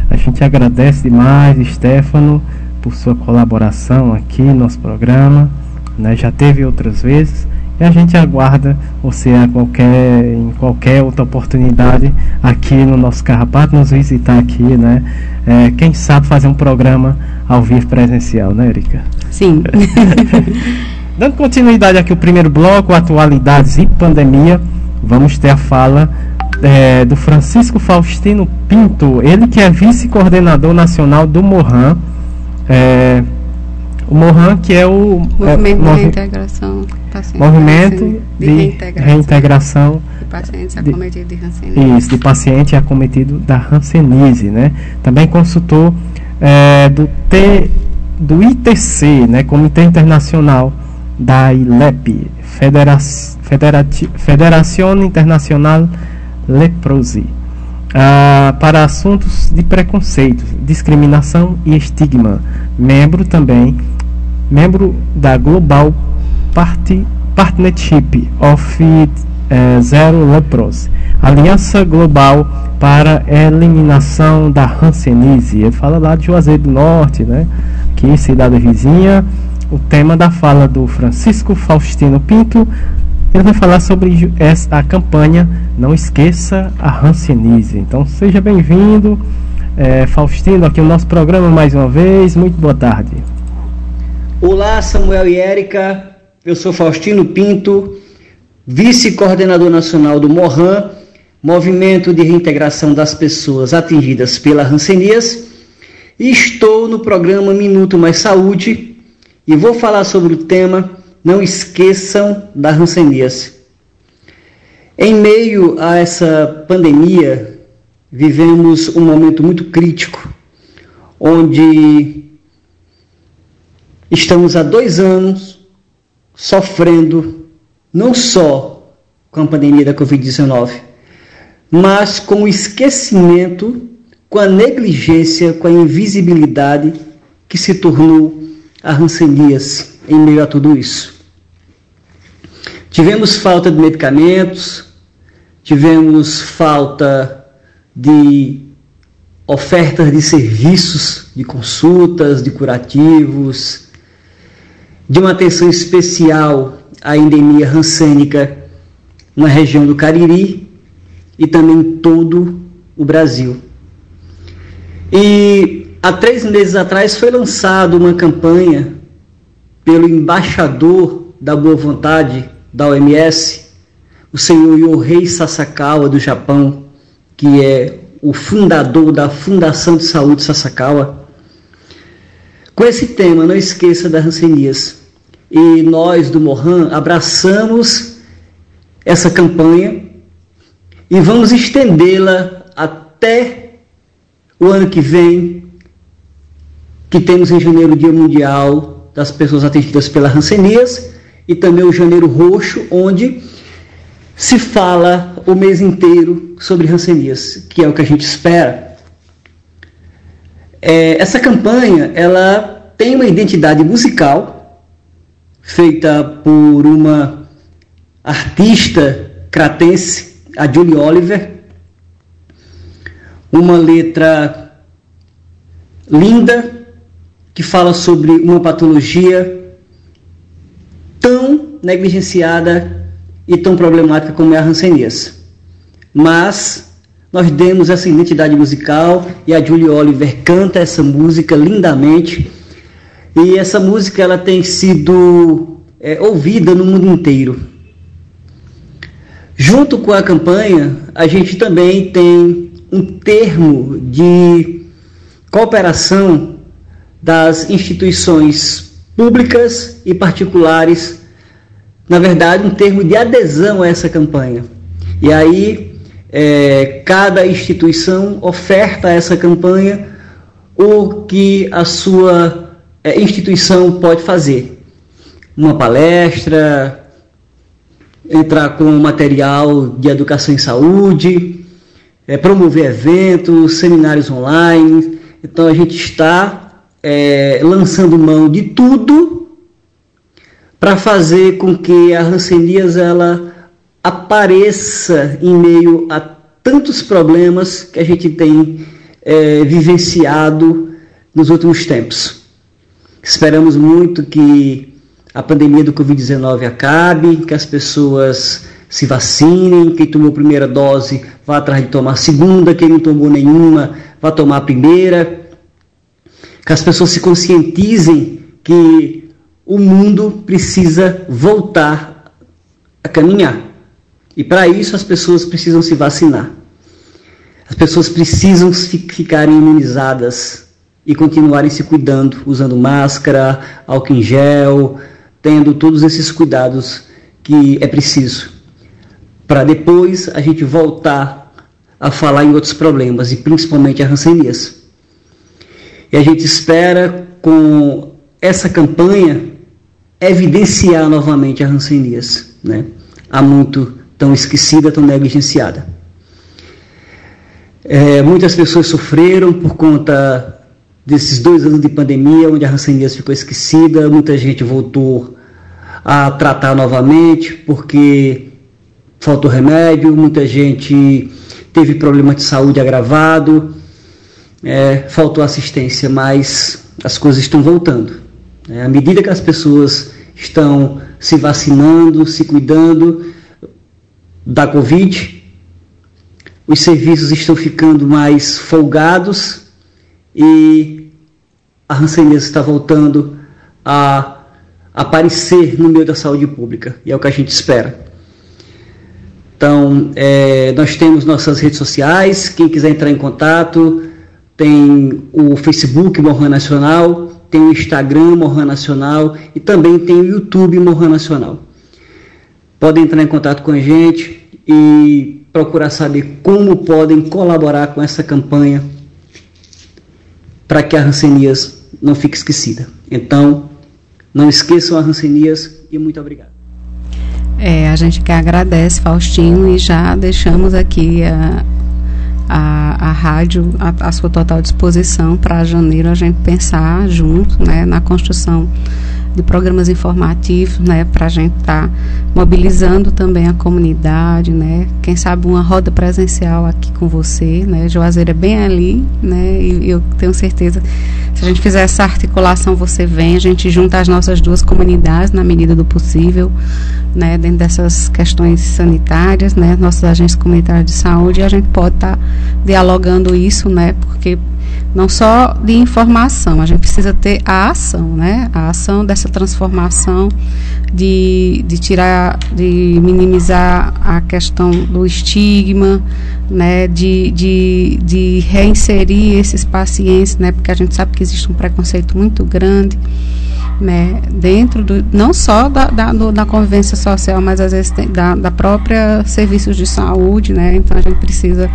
A gente agradece demais, Stefano, por sua colaboração aqui no nosso programa. Né? Já teve outras vezes. E a gente aguarda você a qualquer, em qualquer outra oportunidade aqui no nosso Carrapato, nos visitar aqui, né? É, quem sabe fazer um programa ao vivo presencial, né, Erika? Sim. Dando continuidade aqui o primeiro bloco, atualidades e pandemia, vamos ter a fala é, do Francisco Faustino Pinto, ele que é vice-coordenador nacional do Mohan. É, o Mohan que é o movimento é, de reintegração movimento de, de reintegração, reintegração de pacientes acometidos de Hanseníase. Isso, de paciente acometido da Hanseníase, né? Também consultor é, do T, do ITC, né? Comitê Internacional da ILEP, Federa Federação Internacional leprosy. Ah, para assuntos de preconceitos, discriminação e estigma. Membro também, membro da Global Party, Partnership of eh, Zero Leprosy, Aliança Global para Eliminação da Hanseníase. Ele fala lá de Juazeiro do Norte, né? Que cidade vizinha. O tema da fala do Francisco Faustino Pinto ele vai falar sobre a campanha Não Esqueça a Hanseníase. Então seja bem-vindo É, Faustino, aqui no nosso programa mais uma vez. Muito boa tarde. Olá, Samuel e Érica. Eu sou Faustino Pinto, vice-coordenador nacional do MORRAN, Movimento de Reintegração das Pessoas Atingidas pela Rancenias, e estou no programa Minuto Mais Saúde e vou falar sobre o tema Não Esqueçam da Rancenias. Em meio a essa pandemia, vivemos um momento muito crítico, onde estamos há dois anos sofrendo não só com a pandemia da Covid-19, mas com o esquecimento, com a negligência, com a invisibilidade que se tornou a rancenias em meio a tudo isso. Tivemos falta de medicamentos, tivemos falta de ofertas de serviços, de consultas, de curativos, de uma atenção especial à endemia rancênica na região do Cariri e também em todo o Brasil. E há três meses atrás foi lançada uma campanha pelo embaixador da boa vontade da OMS, o senhor Yohei Sasakawa do Japão, que é o fundador da Fundação de Saúde Sasakawa, com esse tema, não esqueça das rancenias. E nós do Mohan abraçamos essa campanha e vamos estendê-la até o ano que vem, que temos em janeiro o Dia Mundial das Pessoas Atendidas pela Rancenias e também o Janeiro Roxo, onde se fala o mês inteiro sobre rancenias, que é o que a gente espera. É, essa campanha ela tem uma identidade musical feita por uma artista cratense, a Julie Oliver, uma letra linda que fala sobre uma patologia tão negligenciada e tão problemática como é a Hanseníase. Mas nós demos essa identidade musical e a Julie Oliver canta essa música lindamente. E essa música ela tem sido é, ouvida no mundo inteiro. Junto com a campanha, a gente também tem um termo de cooperação das instituições públicas e particulares na verdade, um termo de adesão a essa campanha. E aí, é, cada instituição oferta essa campanha o que a sua é, instituição pode fazer. Uma palestra, entrar com material de educação em saúde, é, promover eventos, seminários online. Então, a gente está é, lançando mão de tudo para fazer com que a Rancenias ela apareça em meio a tantos problemas que a gente tem é, vivenciado nos últimos tempos. Esperamos muito que a pandemia do Covid-19 acabe, que as pessoas se vacinem, quem tomou a primeira dose vá atrás de tomar a segunda, quem não tomou nenhuma vá tomar a primeira, que as pessoas se conscientizem que o mundo precisa voltar a caminhar. E para isso as pessoas precisam se vacinar. As pessoas precisam ficarem imunizadas e continuarem se cuidando, usando máscara, álcool em gel, tendo todos esses cuidados que é preciso. Para depois a gente voltar a falar em outros problemas, e principalmente a rancenias. E a gente espera com essa campanha evidenciar novamente a rancenias, né? há muito tão esquecida, tão negligenciada. É, muitas pessoas sofreram por conta desses dois anos de pandemia, onde a rancenias ficou esquecida, muita gente voltou a tratar novamente porque faltou remédio, muita gente teve problema de saúde agravado, é, faltou assistência, mas as coisas estão voltando. É, à medida que as pessoas estão se vacinando, se cuidando da Covid, os serviços estão ficando mais folgados e a hanseníase está voltando a aparecer no meio da saúde pública, e é o que a gente espera. Então, é, nós temos nossas redes sociais, quem quiser entrar em contato, tem o Facebook Morran Nacional, tem o Instagram Morran Nacional e também tem o YouTube Morran Nacional. Podem entrar em contato com a gente e procurar saber como podem colaborar com essa campanha para que a Rancenias não fique esquecida. Então, não esqueçam a Rancenias e muito obrigado. É, a gente que agradece, Faustino, e já deixamos aqui a, a, a rádio à sua total disposição para janeiro a gente pensar junto né, na construção de programas informativos, né, para a gente estar tá mobilizando também a comunidade, né, quem sabe uma roda presencial aqui com você, né, Juazeiro é bem ali, né, e eu tenho certeza se a gente fizer essa articulação, você vem, a gente junta as nossas duas comunidades na medida do possível, né, dentro dessas questões sanitárias, né, nossas agências comunitárias de saúde, e a gente pode estar tá dialogando isso, né, porque não só de informação, a gente precisa ter a ação, né? A ação dessa transformação de, de tirar, de minimizar a questão do estigma, né? De, de, de reinserir esses pacientes, né? Porque a gente sabe que existe um preconceito muito grande. Né, dentro do, não só da, da, do, da convivência social, mas às vezes tem, da, da própria serviços de saúde, né, então a gente precisa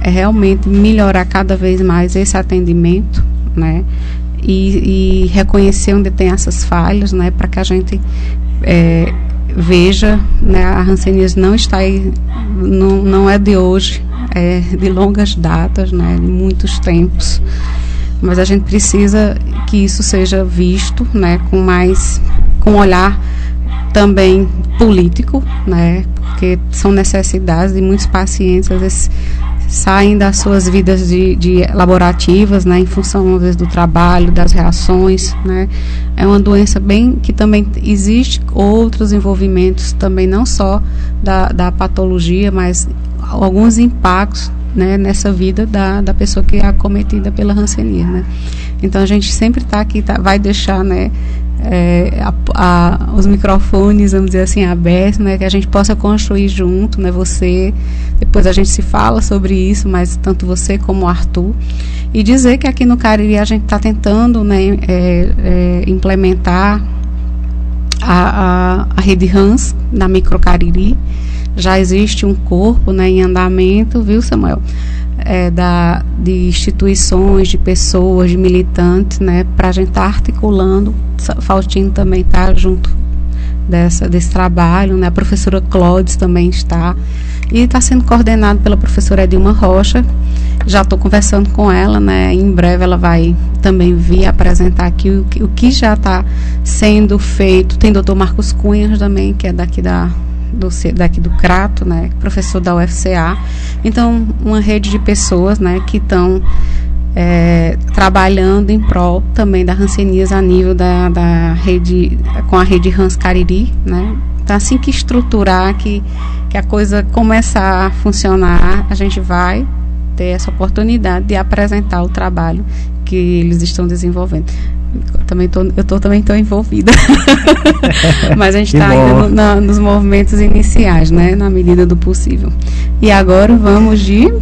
é realmente melhorar cada vez mais esse atendimento, né? E, e reconhecer onde tem essas falhas, né? Para que a gente é, veja, né? A Hanseníase não está aí, não, não é de hoje, é de longas datas, né? De muitos tempos. Mas a gente precisa que isso seja visto, né? Com mais, com olhar também político, né? Porque são necessidades de muitos pacientes, às vezes saem das suas vidas de, de laborativas, né, em função às vezes do trabalho, das reações, né. É uma doença bem que também existe outros envolvimentos também não só da, da patologia, mas alguns impactos né, nessa vida da, da pessoa que é acometida pela rancenia, né. Então a gente sempre está aqui, tá, vai deixar, né, é, a, a, os microfones, vamos dizer assim, abertos, né, que a gente possa construir junto, né, você, depois a gente se fala sobre isso, mas tanto você como o Arthur, e dizer que aqui no Cariri a gente está tentando, né, é, é, implementar a, a, a rede RANS na Microcariri, já existe um corpo, né, em andamento, viu, Samuel? É, da, de instituições, de pessoas, de militantes, né, para a gente estar tá articulando. Faustino também está junto dessa, desse trabalho, né, a professora Clodes também está, e está sendo coordenado pela professora Edilma Rocha. Já estou conversando com ela, né, em breve ela vai também vir apresentar aqui o, o que já está sendo feito. Tem doutor Marcos Cunha também, que é daqui da do, daqui do Crato, né, professor da UFCA. Então, uma rede de pessoas né, que estão é, trabalhando em prol também da Rancenias a nível da, da rede, com a rede Hans Cariri, né? Então, assim que estruturar, que, que a coisa começar a funcionar, a gente vai ter essa oportunidade de apresentar o trabalho que eles estão desenvolvendo também tô, eu tô, também estou envolvida. Mas a gente está ainda no, na, nos movimentos iniciais, né? Na medida do possível. E agora vamos de.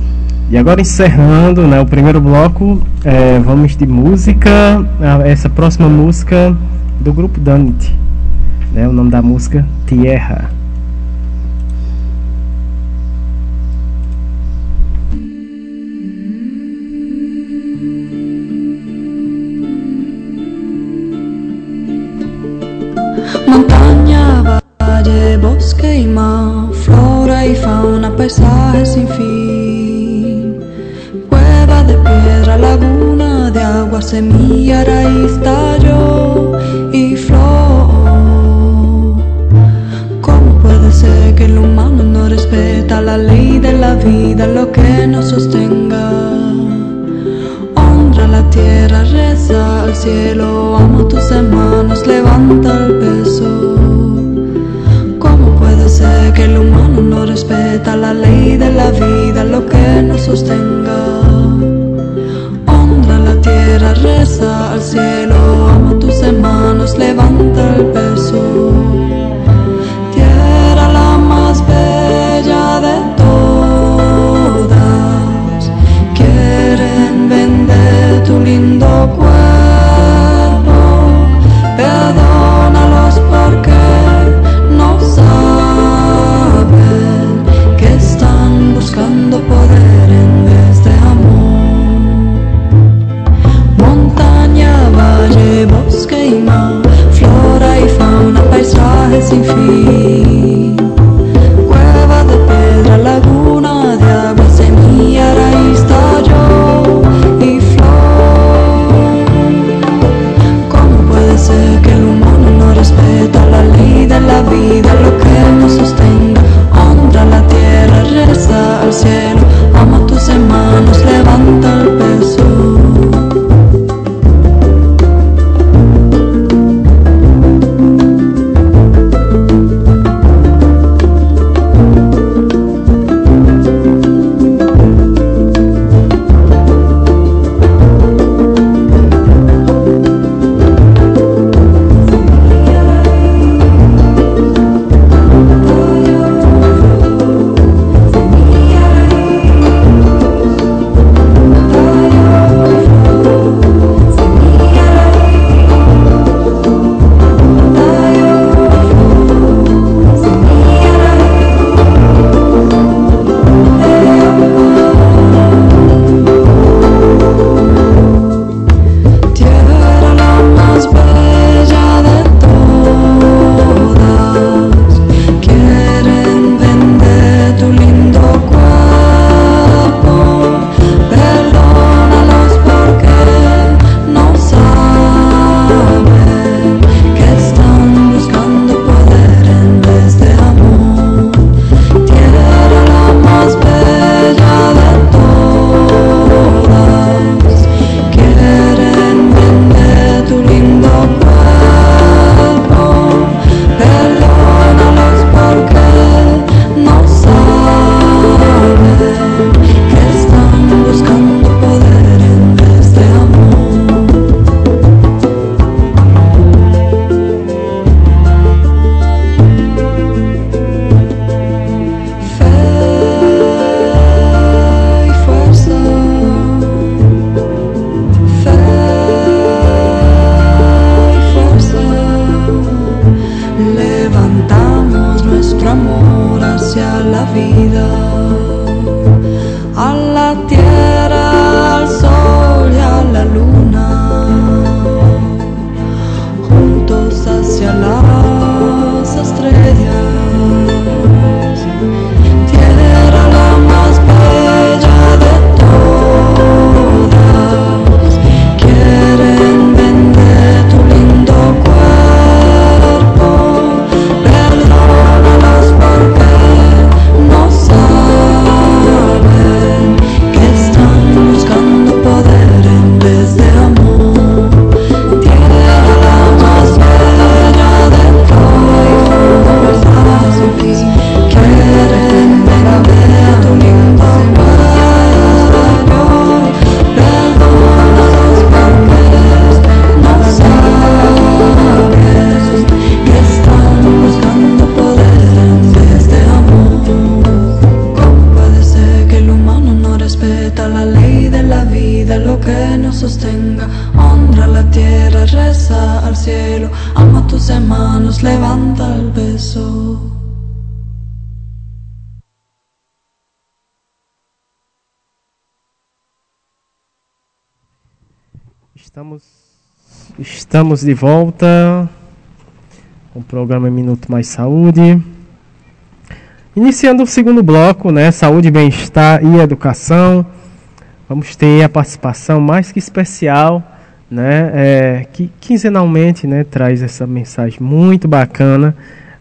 E agora encerrando né, o primeiro bloco, é, vamos de música. Essa próxima música do grupo Danit. Né, o nome da música Tierra. Sin fin. Cueva de piedra, laguna de agua, semilla, raíz, tallo y flor. ¿Cómo puede ser que el humano no respeta la ley de la vida, lo que nos sostenga? la tierra, reza al cielo, amo tus hermanos, levanta el peso. ¿Cómo puede ser que el humano no respeta la ley de la vida, lo que nos sostenga? Honra la tierra, reza al cielo, ama tus hermanos, levanta el peso. Tierra la más bella de todas, quieren vender tu lindo cuerpo, buscando poder en vez de amor. Montaña, valle, bosque y mar, flora y fauna, paisaje sin fin. Estamos de volta com o programa Minuto Mais Saúde. Iniciando o segundo bloco, né? Saúde, bem-estar e educação. Vamos ter a participação mais que especial, né? É, que quinzenalmente, né? Traz essa mensagem muito bacana.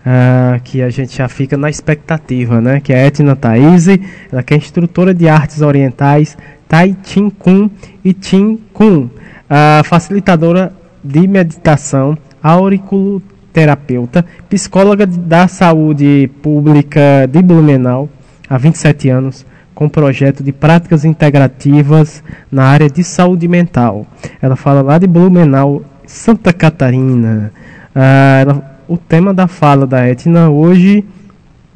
ah, que a gente já fica na expectativa, né? Que é a Etna Thaís, ela que é instrutora de artes orientais Tai Chin Kun e Chin Kun, a facilitadora de meditação, auriculoterapeuta, psicóloga da saúde pública de Blumenau há 27 anos, com projeto de práticas integrativas na área de saúde mental. Ela fala lá de Blumenau, Santa Catarina. Ah, ela, o tema da fala da Etna hoje,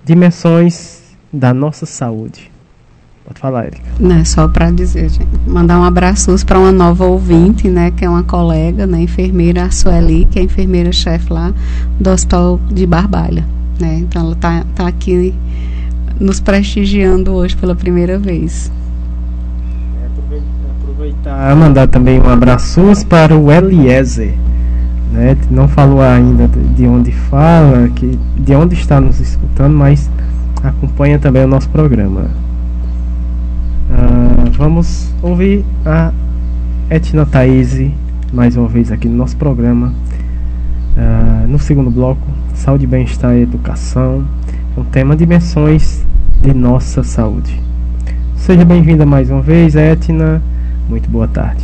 dimensões da nossa saúde. Pode falar, Erika. Né, só para dizer, gente, mandar um abraço para uma nova ouvinte, né, que é uma colega, né, enfermeira Sueli, que é enfermeira-chefe lá do Hospital de Barbalha, né? Então ela tá, tá aqui nos prestigiando hoje pela primeira vez. Aproveitar mandar também um abraço para o Eliezer. Né? Não falou ainda de onde fala, que, de onde está nos escutando, mas acompanha também o nosso programa. Uh, vamos ouvir a Etna Thaís mais uma vez aqui no nosso programa. Uh, no segundo bloco, saúde, bem-estar e educação, um tema dimensões de nossa saúde. Seja bem-vinda mais uma vez, Etna. Muito boa tarde.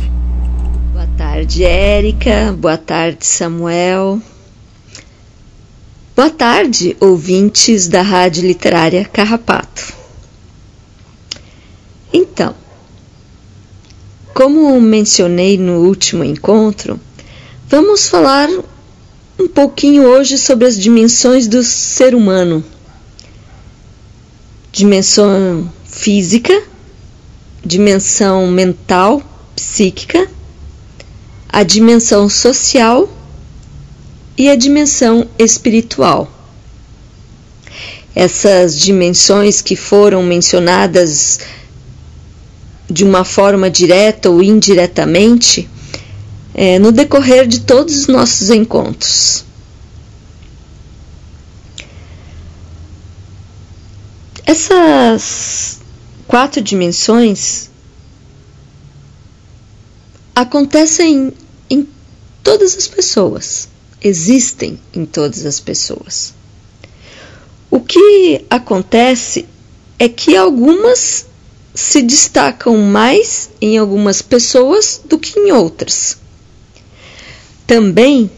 Boa tarde, Érica. Boa tarde, Samuel. Boa tarde, ouvintes da Rádio Literária Carrapato. Então, como mencionei no último encontro, vamos falar um pouquinho hoje sobre as dimensões do ser humano dimensão física, dimensão mental, psíquica, a dimensão social e a dimensão espiritual. Essas dimensões que foram mencionadas de uma forma direta ou indiretamente é, no decorrer de todos os nossos encontros. Essas quatro dimensões acontecem em todas as pessoas, existem em todas as pessoas. O que acontece é que algumas se destacam mais em algumas pessoas do que em outras. Também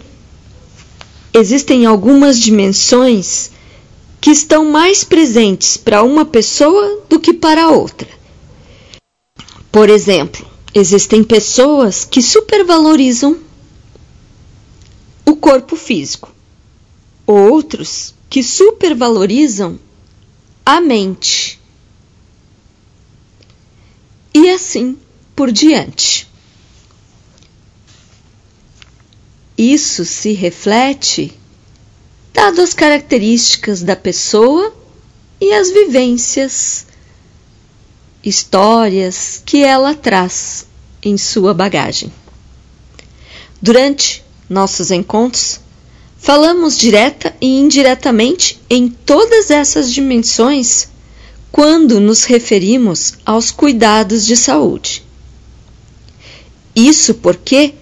existem algumas dimensões que estão mais presentes para uma pessoa do que para outra. Por exemplo, existem pessoas que supervalorizam o corpo físico, outros que supervalorizam a mente. E assim por diante. Isso se reflete dado as características da pessoa e as vivências, histórias que ela traz em sua bagagem. Durante nossos encontros, falamos direta e indiretamente em todas essas dimensões quando nos referimos aos cuidados de saúde. Isso porque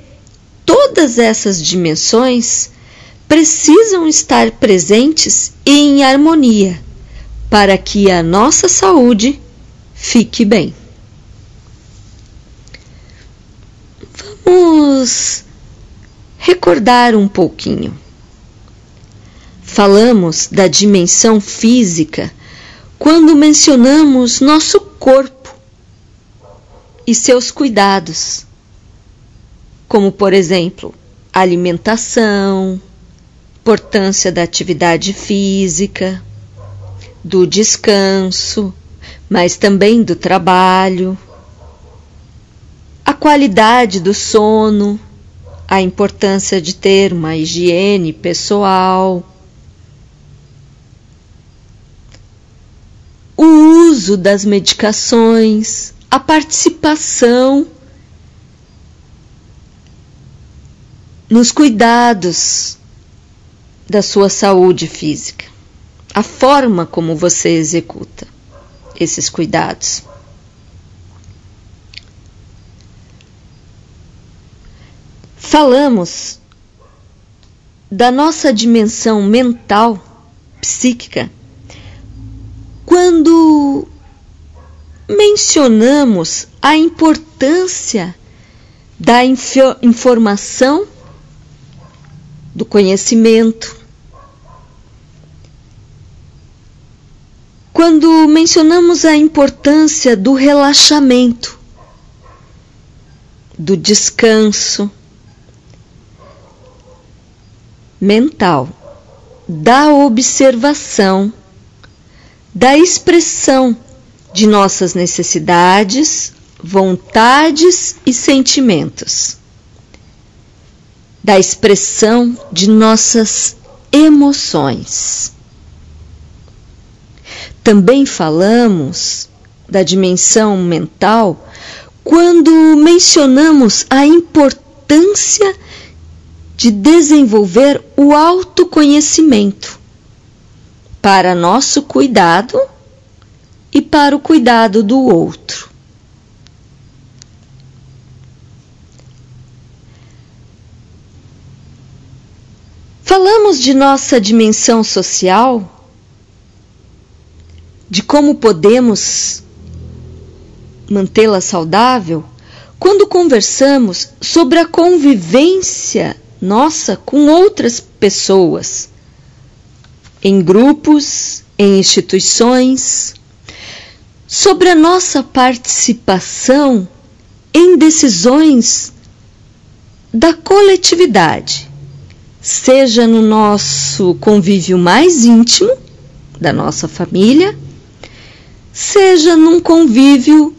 todas essas dimensões precisam estar presentes e em harmonia para que a nossa saúde fique bem. Vamos recordar um pouquinho. Falamos da dimensão física quando mencionamos nosso corpo e seus cuidados, como por exemplo, alimentação, importância da atividade física, do descanso, mas também do trabalho, a qualidade do sono, a importância de ter uma higiene pessoal, o uso das medicações, a participação nos cuidados da sua saúde física, a forma como você executa esses cuidados. Falamos da nossa dimensão mental, psíquica, quando mencionamos a importância da informação, do conhecimento, quando mencionamos a importância do relaxamento, do descanso mental, da observação, da expressão de nossas necessidades, vontades e sentimentos, da expressão de nossas emoções. Também falamos da dimensão mental quando mencionamos a importância de desenvolver o autoconhecimento para nosso cuidado e para o cuidado do outro. Falamos de nossa dimensão social, de como podemos mantê-la saudável, quando conversamos sobre a convivência nossa com outras pessoas, em grupos, em instituições, sobre a nossa participação em decisões da coletividade, seja no nosso convívio mais íntimo, da nossa família, seja num convívio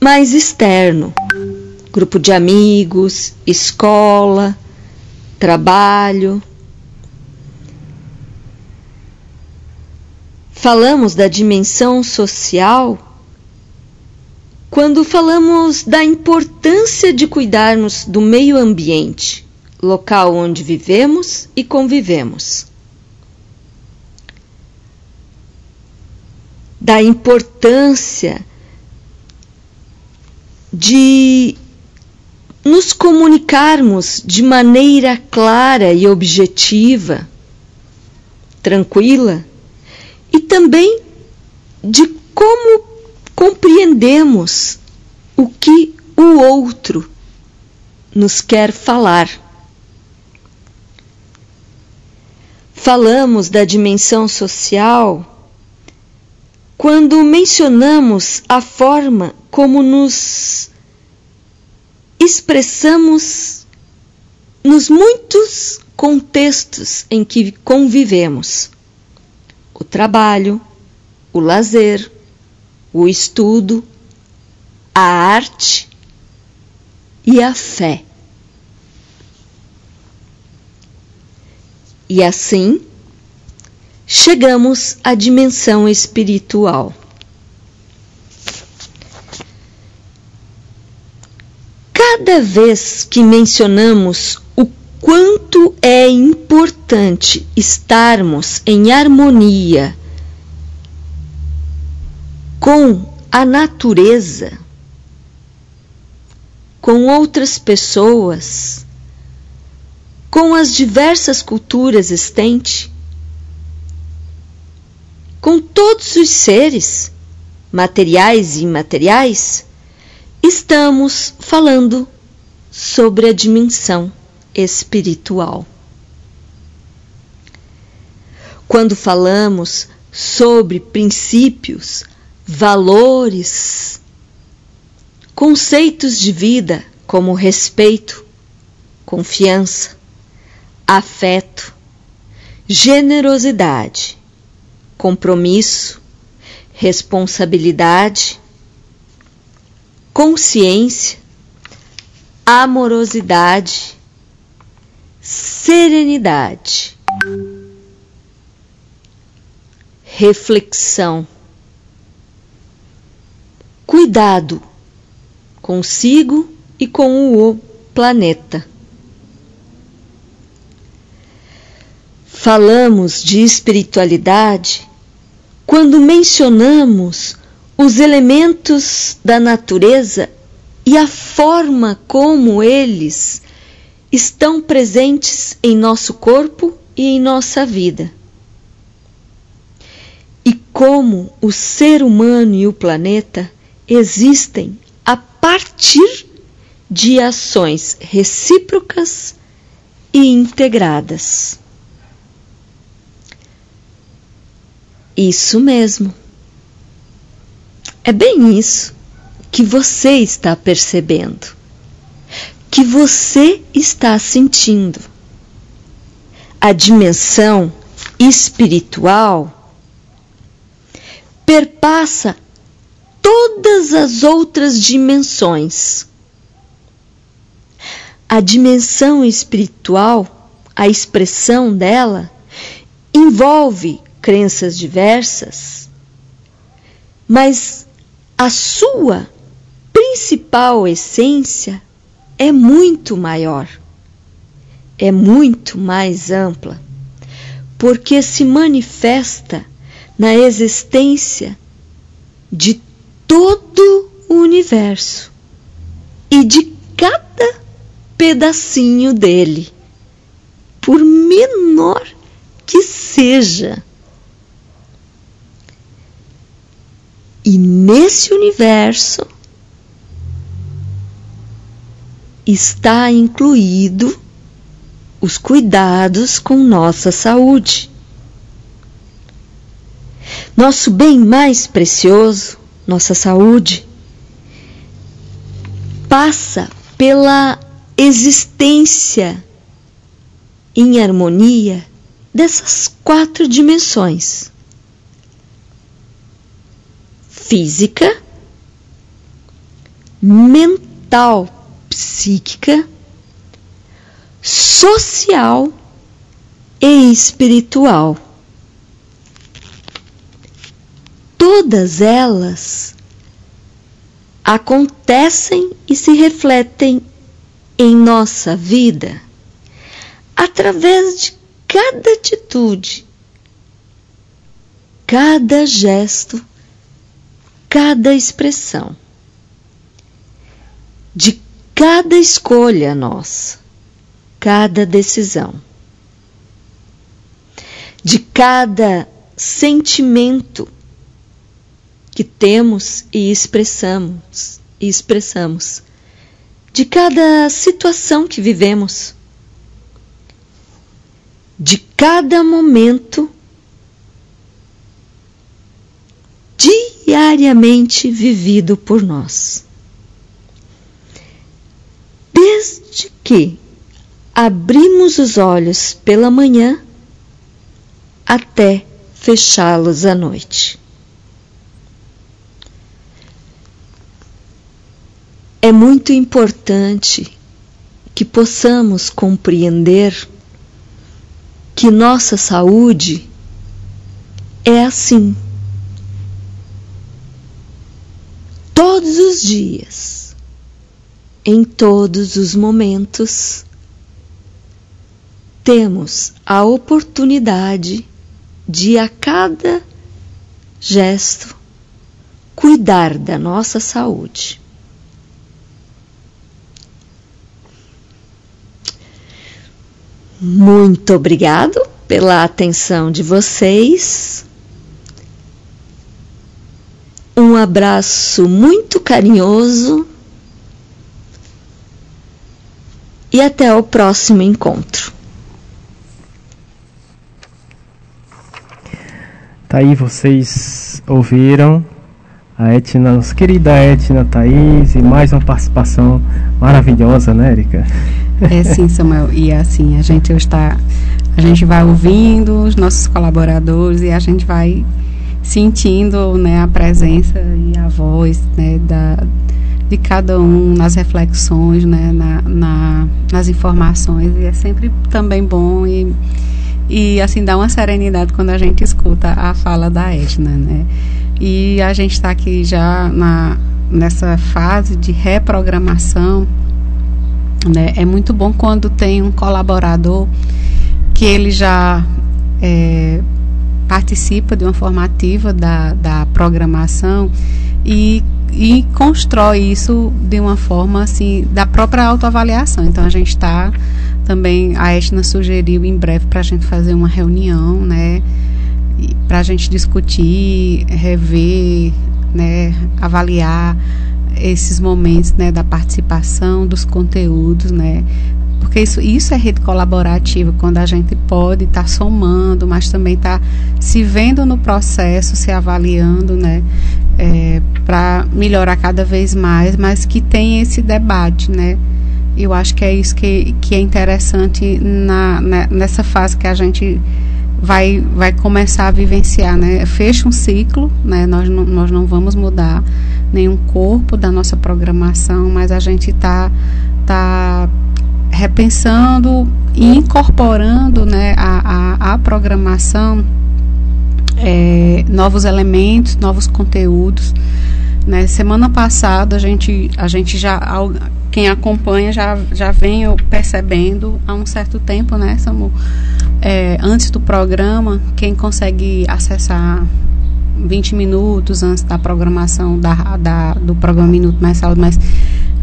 mais externo, grupo de amigos, escola, trabalho. Falamos da dimensão social quando falamos da importância de cuidarmos do meio ambiente, local onde vivemos e convivemos. Da importância de nos comunicarmos de maneira clara e objetiva, tranquila, e também de como compreendemos o que o outro nos quer falar. Falamos da dimensão social quando mencionamos a forma como nos expressamos nos muitos contextos em que convivemos: o trabalho, o lazer, o estudo, a arte e a fé. E assim chegamos à dimensão espiritual. Cada vez que mencionamos quanto é importante estarmos em harmonia com a natureza, com outras pessoas, com as diversas culturas existentes, com todos os seres, materiais e imateriais, estamos falando sobre a dimensão espiritual. Quando falamos sobre princípios, valores, conceitos de vida como respeito, confiança, afeto, generosidade, compromisso, responsabilidade, consciência, amorosidade, serenidade, reflexão, cuidado consigo e com o planeta. Falamos de espiritualidade quando mencionamos os elementos da natureza e a forma como eles estão presentes em nosso corpo e em nossa vida. E como o ser humano e o planeta existem a partir de ações recíprocas e integradas. Isso mesmo. É bem isso que você está percebendo, que você está sentindo. A dimensão espiritual perpassa todas as outras dimensões. A dimensão espiritual, a expressão dela, envolve crenças diversas, mas a sua principal essência é muito maior, é muito mais ampla, porque se manifesta na existência de todo o universo e de cada pedacinho dele, por menor que seja. E nesse universo está incluído os cuidados com nossa saúde. Nosso bem mais precioso, nossa saúde, passa pela existência em harmonia dessas quatro dimensões: física, mental, psíquica, social e espiritual. Todas elas acontecem e se refletem em nossa vida através de cada atitude, cada gesto, cada expressão, de cada escolha nossa, cada decisão, de cada sentimento que temos e expressamos, e expressamos, de cada situação que vivemos, de cada momento diariamente vivido por nós. Desde que abrimos os olhos pela manhã até fechá-los à noite. É muito importante que possamos compreender que nossa saúde é assim. Todos os dias, em todos os momentos, temos a oportunidade de a cada gesto cuidar da nossa saúde. Muito obrigado pela atenção de vocês. Um abraço muito carinhoso e até o próximo encontro. Tá aí, vocês ouviram a Etna, nossa querida Etna Thaís, e mais uma participação maravilhosa, né, Erika? É sim, Samuel. E assim, a gente está. A gente vai ouvindo os nossos colaboradores e a gente vai sentindo né, a presença e a voz né, da, de cada um nas reflexões, né, na, na, nas informações. E é sempre também bom e, e assim dá uma serenidade quando a gente escuta a fala da Edna. Né? E a gente está aqui já na, nessa fase de reprogramação né? É muito bom quando tem um colaborador que ele já é, participa de uma formativa da, da programação e, e constrói isso de uma forma assim da própria autoavaliação. Então a gente está também, a Etna sugeriu em breve para a gente fazer uma reunião, né? Para a gente discutir, rever, né, avaliar esses momentos né, da participação, dos conteúdos, né? Porque isso, isso é rede colaborativa, quando a gente pode estar tá somando, mas também está se vendo no processo, se avaliando, né? É, para melhorar cada vez mais, mas que tem esse debate, né? Eu acho que é isso que, que é interessante na, na, nessa fase que a gente vai, vai começar a vivenciar, né? Fecha um ciclo, né? Nós não, nós não vamos mudar nenhum corpo da nossa programação, mas a gente está tá repensando e incorporando né, a, a, a programação é, novos elementos, novos conteúdos. Né? Semana passada a gente, a gente já quem acompanha já, já vem percebendo há um certo tempo, né, Samu? É, antes do programa, quem consegue acessar 20 minutos antes da programação da, da, do programa Minuto Mais Saúde, mas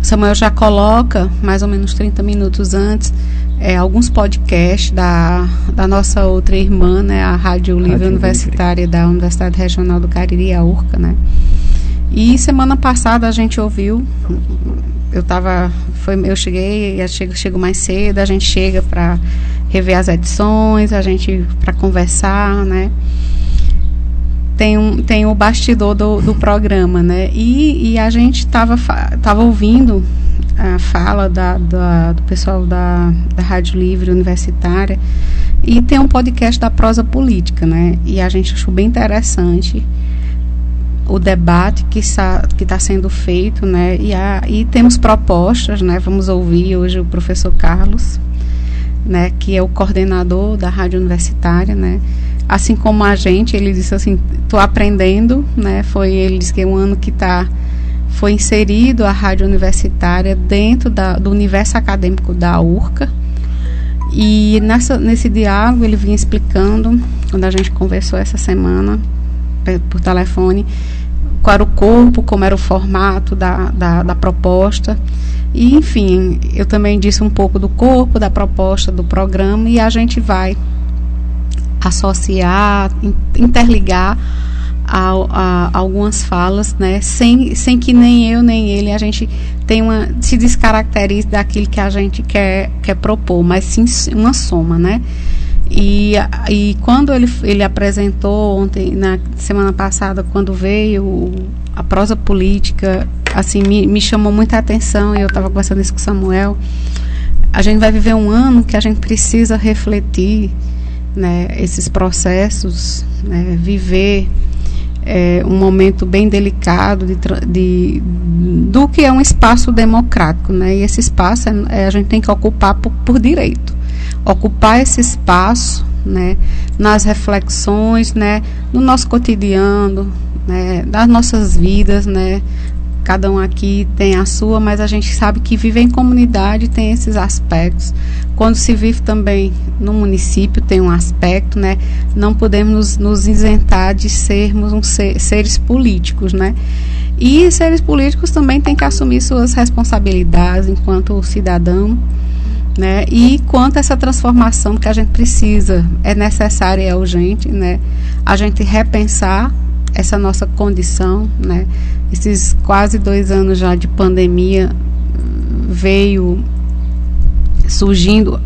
Samuel já coloca mais ou menos 30 minutos antes é, alguns podcasts da, da nossa outra irmã, né, a Rádio Livre Rádio Universitária Livre. da Universidade Regional do Cariri, a URCA, né? E semana passada a gente ouviu eu tava foi eu cheguei eu chego, chego mais cedo a gente chega para rever as edições a gente para conversar né? Tem um tem o bastidor do, do programa né? E, e a gente tava tava ouvindo a fala da, da, do pessoal da, da Rádio Livre Universitária. E tem um podcast da prosa política né? E a gente achou bem interessante o debate que está, que está sendo feito, né? E, a, e temos propostas, né? Vamos ouvir hoje o professor Carlos, né? Que é o coordenador da rádio universitária, né? Assim como a gente, ele disse assim, estou aprendendo, né? Foi ele disse que é um ano que está foi inserido a rádio universitária dentro da, do universo acadêmico da URCA. E nessa, nesse diálogo ele vinha explicando, quando a gente conversou essa semana por telefone, qual era o corpo, como era o formato da, da, da proposta. E, enfim, eu também disse um pouco do corpo, da proposta, do programa, e a gente vai associar, interligar a, a, algumas falas, né, sem, sem que nem eu nem ele a gente tenha uma, se descaracterize daquilo que a gente quer, quer propor, mas sim uma soma, né? E, e quando ele, ele apresentou ontem, na semana passada, quando veio a prosa política, assim, me, me chamou muita atenção e eu estava conversando isso com o Samuel. A gente vai viver um ano que a gente precisa refletir né, esses processos, né, viver é, um momento bem delicado de, de, do que é um espaço democrático. Né, e esse espaço é, a gente tem que ocupar por, por direito ocupar esse espaço, né, nas reflexões, né, no nosso cotidiano, né, das nossas vidas, né, cada um aqui tem a sua, mas a gente sabe que viver em comunidade tem esses aspectos. Quando se vive também no município tem um aspecto, né? Não podemos nos, nos isentar de sermos um ser, seres políticos, né? E seres políticos também têm que assumir suas responsabilidades enquanto cidadão né? E quanto a essa transformação que a gente precisa, é necessária e é urgente, né? A gente repensar essa nossa condição, né? Esses quase dois anos já de pandemia veio surgindo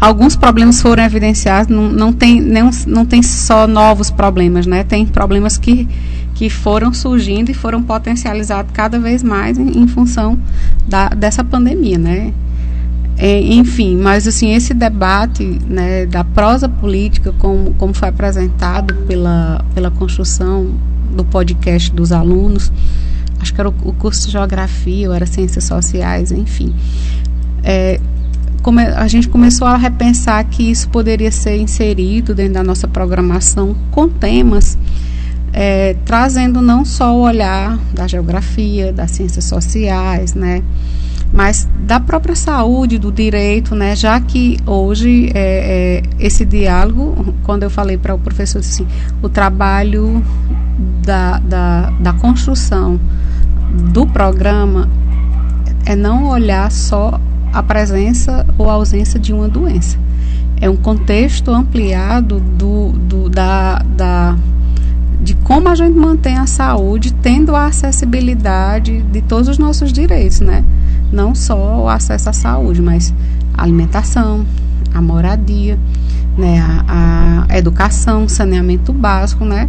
alguns problemas foram evidenciados não, não tem não, tem só novos problemas né tem problemas que que foram surgindo e foram potencializados cada vez mais em, em função da, dessa pandemia né enfim, mas assim, esse debate né, da prosa política, como, como foi apresentado pela, pela construção do podcast dos alunos, acho que era o, o curso de geografia, ou era ciências sociais, enfim. É, come, a gente começou a repensar que isso poderia ser inserido dentro da nossa programação com temas é, trazendo não só o olhar da geografia, das ciências sociais, né, mas da própria saúde, do direito, né? Já que hoje é, é, esse diálogo, quando eu falei para o professor assim, o trabalho da, da, da construção do programa é não olhar só a presença ou a ausência de uma doença. É um contexto ampliado do, do, da, da, de como a gente mantém a saúde tendo a acessibilidade de todos os nossos direitos, né? Não só o acesso à saúde, mas a alimentação, a moradia, né? a, a educação, saneamento básico, né?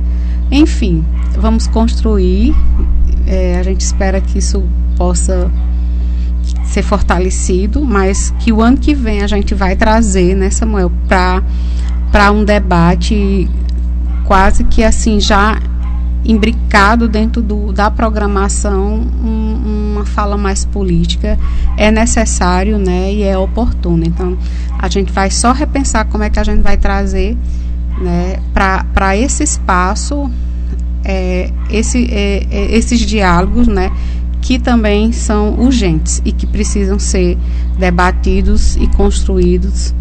Enfim, vamos construir. É, a gente espera que isso possa ser fortalecido, mas que o ano que vem a gente vai trazer, né, Samuel, para um debate quase que assim já imbricado dentro do, da programação um, uma fala mais política é necessário né, e é oportuno. Então, a gente vai só repensar como é que a gente vai trazer né, para esse espaço é, esse, é, é, esses diálogos né, que também são urgentes e que precisam ser debatidos e construídos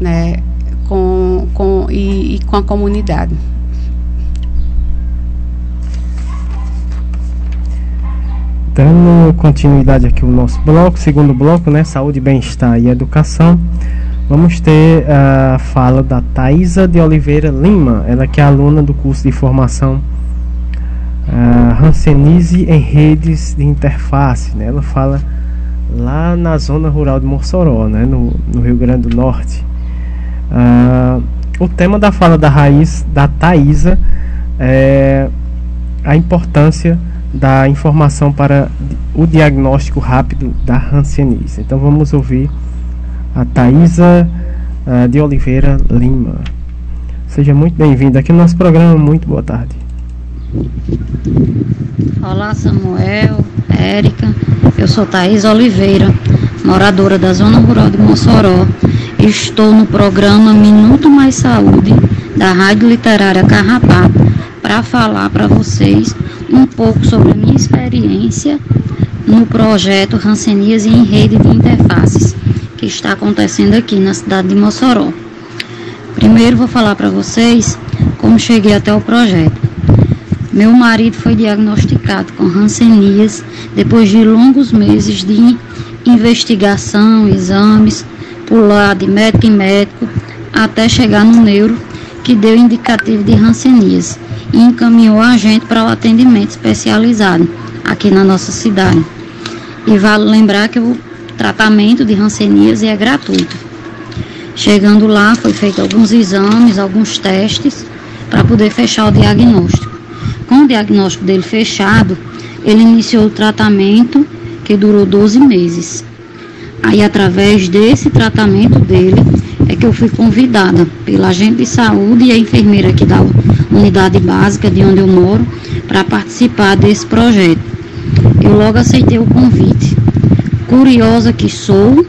né, com, com, e, e com a comunidade. Dando continuidade aqui o nosso bloco, segundo bloco, né? Saúde, bem-estar e educação. Vamos ter a fala da Thaisa de Oliveira Lima, ela que é aluna do curso de formação uh, Hanseníase em redes de interface. Né? Ela fala lá na zona rural de Mossoró, né? no, no Rio Grande do Norte. Uh, o tema da fala da raiz da Thaisa é a importância da informação para o diagnóstico rápido da hanseníase. Então vamos ouvir a Thaisa uh, de Oliveira Lima. Seja muito bem-vinda aqui no nosso programa. Muito boa tarde. Olá Samuel, Érica, eu sou Thaís Oliveira, moradora da Zona Rural de Mossoró. Estou no programa Minuto Mais Saúde da Rádio Literária Carrapato para falar para vocês um pouco sobre a minha experiência no projeto Rancenias em Rede de Interfaces, que está acontecendo aqui na cidade de Mossoró. Primeiro vou falar para vocês como cheguei até o projeto. Meu marido foi diagnosticado com rancenias depois de longos meses de investigação, exames, pular de médico em médico, até chegar no neuro que deu indicativo de rancenias e encaminhou a gente para o atendimento especializado aqui na nossa cidade. E vale lembrar que o tratamento de rancenias é gratuito. Chegando lá, foi feito alguns exames, alguns testes para poder fechar o diagnóstico. Com o diagnóstico dele fechado, ele iniciou o tratamento que durou 12 meses. Aí, através desse tratamento dele, é que eu fui convidada pela agente de saúde e a enfermeira aqui da unidade básica de onde eu moro para participar desse projeto. Eu logo aceitei o convite. Curiosa que sou,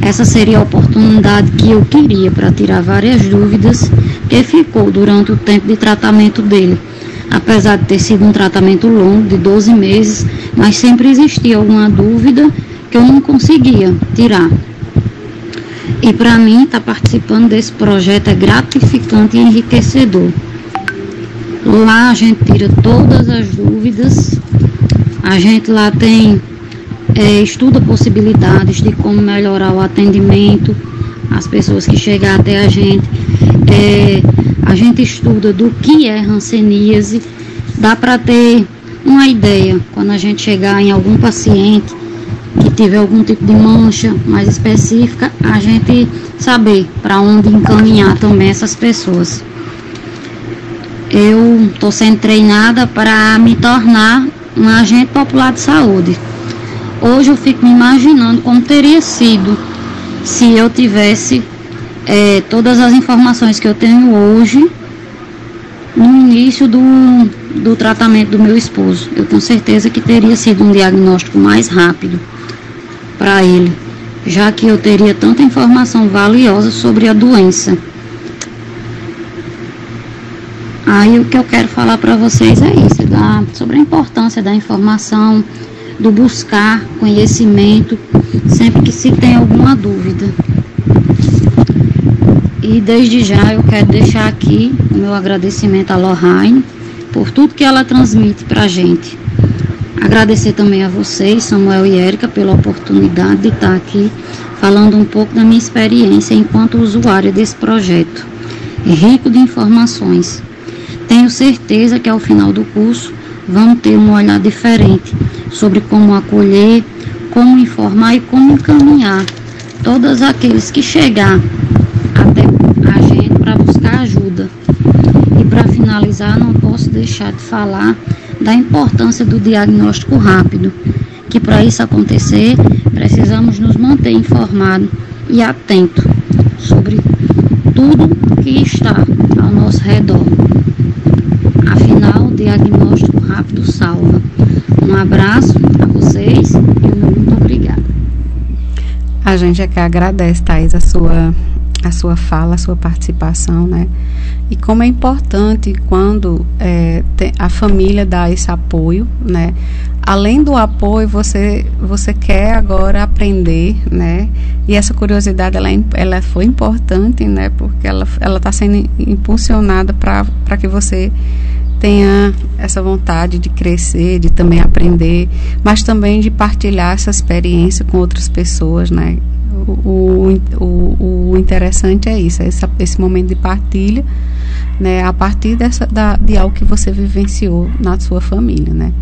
essa seria a oportunidade que eu queria para tirar várias dúvidas que ficou durante o tempo de tratamento dele. Apesar de ter sido um tratamento longo, de 12 meses, mas sempre existia alguma dúvida eu não conseguia tirar. E para mim, estar tá participando desse projeto é gratificante e enriquecedor. Lá a gente tira todas as dúvidas, a gente lá tem, é, estuda possibilidades de como melhorar o atendimento, as pessoas que chegam até a gente. É, a gente estuda do que é ranceníase, dá para ter uma ideia quando a gente chegar em algum paciente que tiver algum tipo de mancha mais específica, a gente saber para onde encaminhar também essas pessoas. Eu estou sendo treinada para me tornar um agente popular de saúde. Hoje eu fico me imaginando como teria sido se eu tivesse é, todas as informações que eu tenho hoje no início do, do tratamento do meu esposo. Eu tenho certeza que teria sido um diagnóstico mais rápido para ele, já que eu teria tanta informação valiosa sobre a doença. Aí o que eu quero falar para vocês é isso, da, sobre a importância da informação, do buscar conhecimento sempre que se tem alguma dúvida. E desde já eu quero deixar aqui o meu agradecimento à Lohane por tudo que ela transmite para a gente. Agradecer também a vocês, Samuel e Érica, pela oportunidade de estar aqui falando um pouco da minha experiência enquanto usuária desse projeto. É rico de informações. tenho certeza que ao final do curso vão ter um olhar diferente sobre como acolher, como informar e como encaminhar todos aqueles que chegar até a gente para buscar ajuda. E para finalizar, não posso deixar de falar da importância do diagnóstico rápido, que para isso acontecer, precisamos nos manter informados e atentos sobre tudo que está ao nosso redor. Afinal, o diagnóstico rápido salva. Um abraço a vocês e muito obrigada. A gente é que agradece, Thais, a sua, a sua fala, a sua participação, né? E como é importante quando é, a família dá esse apoio, né? Além do apoio, você, você quer agora aprender, né? E essa curiosidade, ela, é ela foi importante, né? Porque ela está sendo impulsionada para que você tenha essa vontade de crescer, de também aprender, mas também de partilhar essa experiência com outras pessoas, né? O, o, o interessante é isso, é esse, esse momento de partilha, né? A partir dessa, da, de algo que você vivenciou na sua família, né?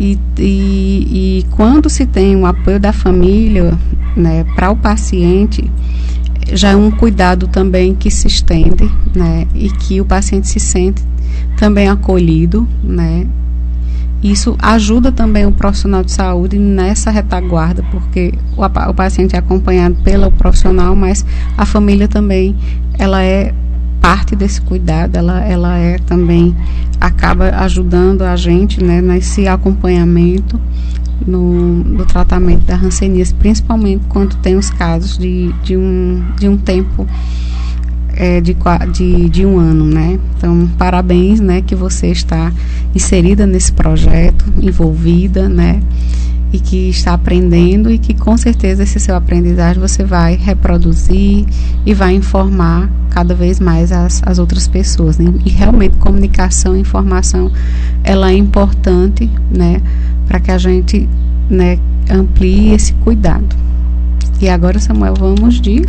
E, e, e quando se tem o apoio da família, né, para o paciente, já é um cuidado também que se estende, né, e que o paciente se sente também acolhido, né? Isso ajuda também o profissional de saúde nessa retaguarda, porque o, paciente é acompanhado pelo profissional, mas a família também ela é parte desse cuidado, ela, ela é também acaba ajudando a gente né, nesse acompanhamento no, no tratamento da hanseníase, principalmente quando tem os casos de, de, um, de um tempo é, de, de, de um ano, né? Então, parabéns, né, que você está inserida nesse projeto, envolvida, né? E que está aprendendo e que com certeza esse seu aprendizagem você vai reproduzir e vai informar cada vez mais as, as outras pessoas. Né? E realmente comunicação e informação ela é importante, né, para que a gente, né, amplie esse cuidado. E agora, Samuel, vamos de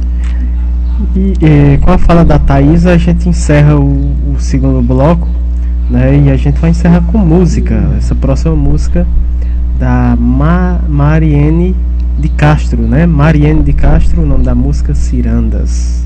e é, com a fala da Thaís, a gente encerra o, o, segundo bloco, né? E a gente vai encerrar com música. Essa próxima música da Ma Mariene de Castro, né? Mariene de Castro, o nome da música Cirandas.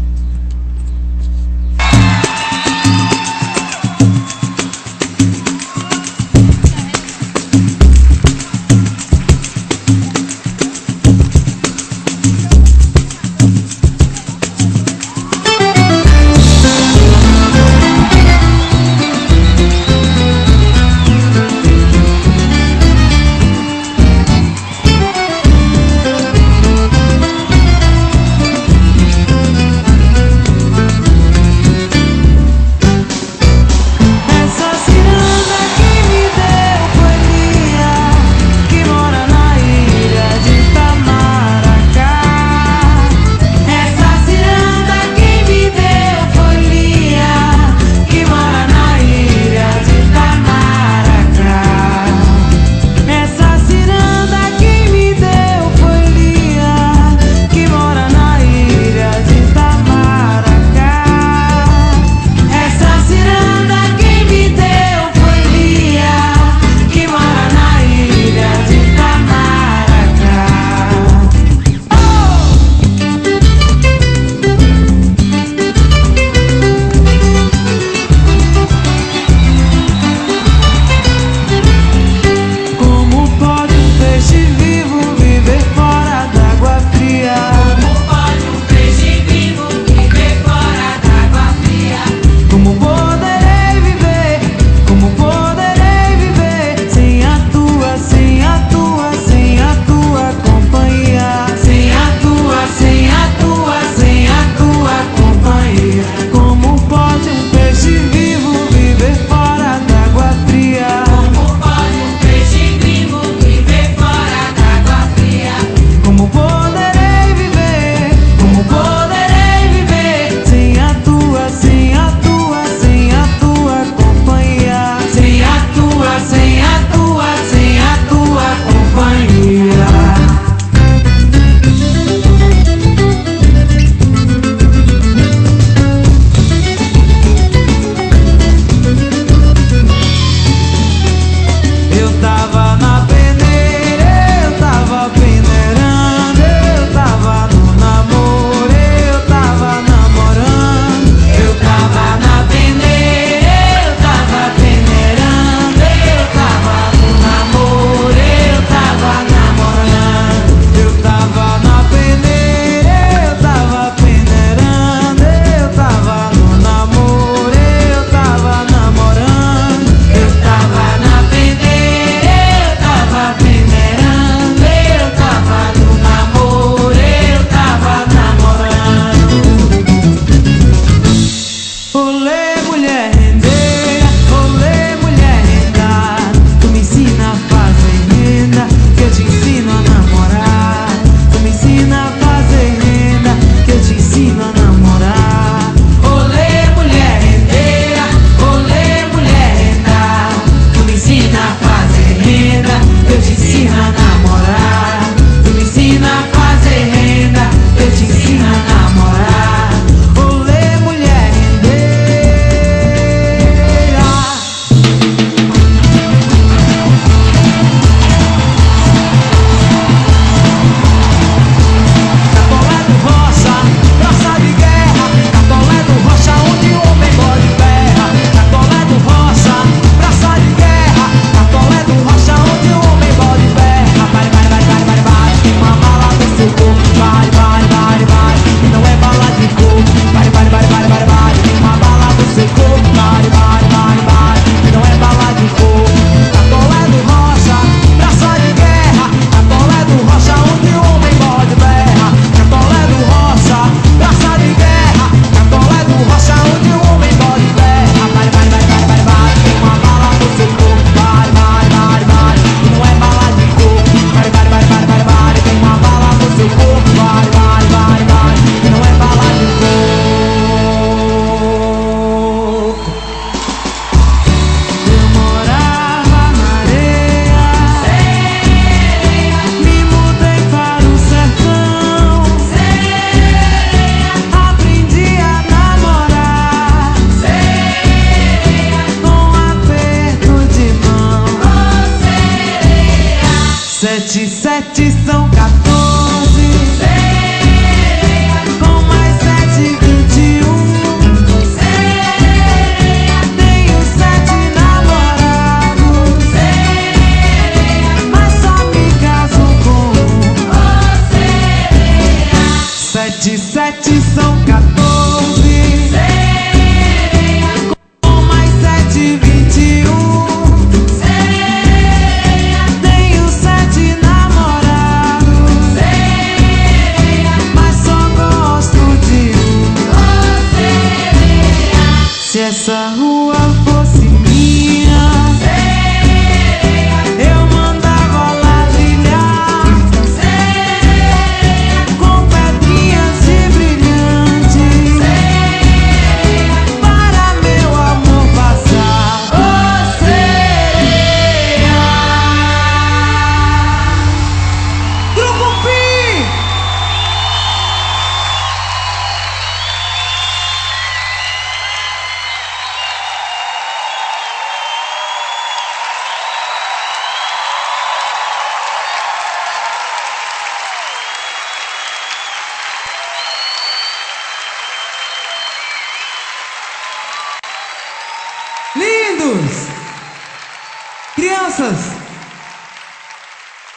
Crianças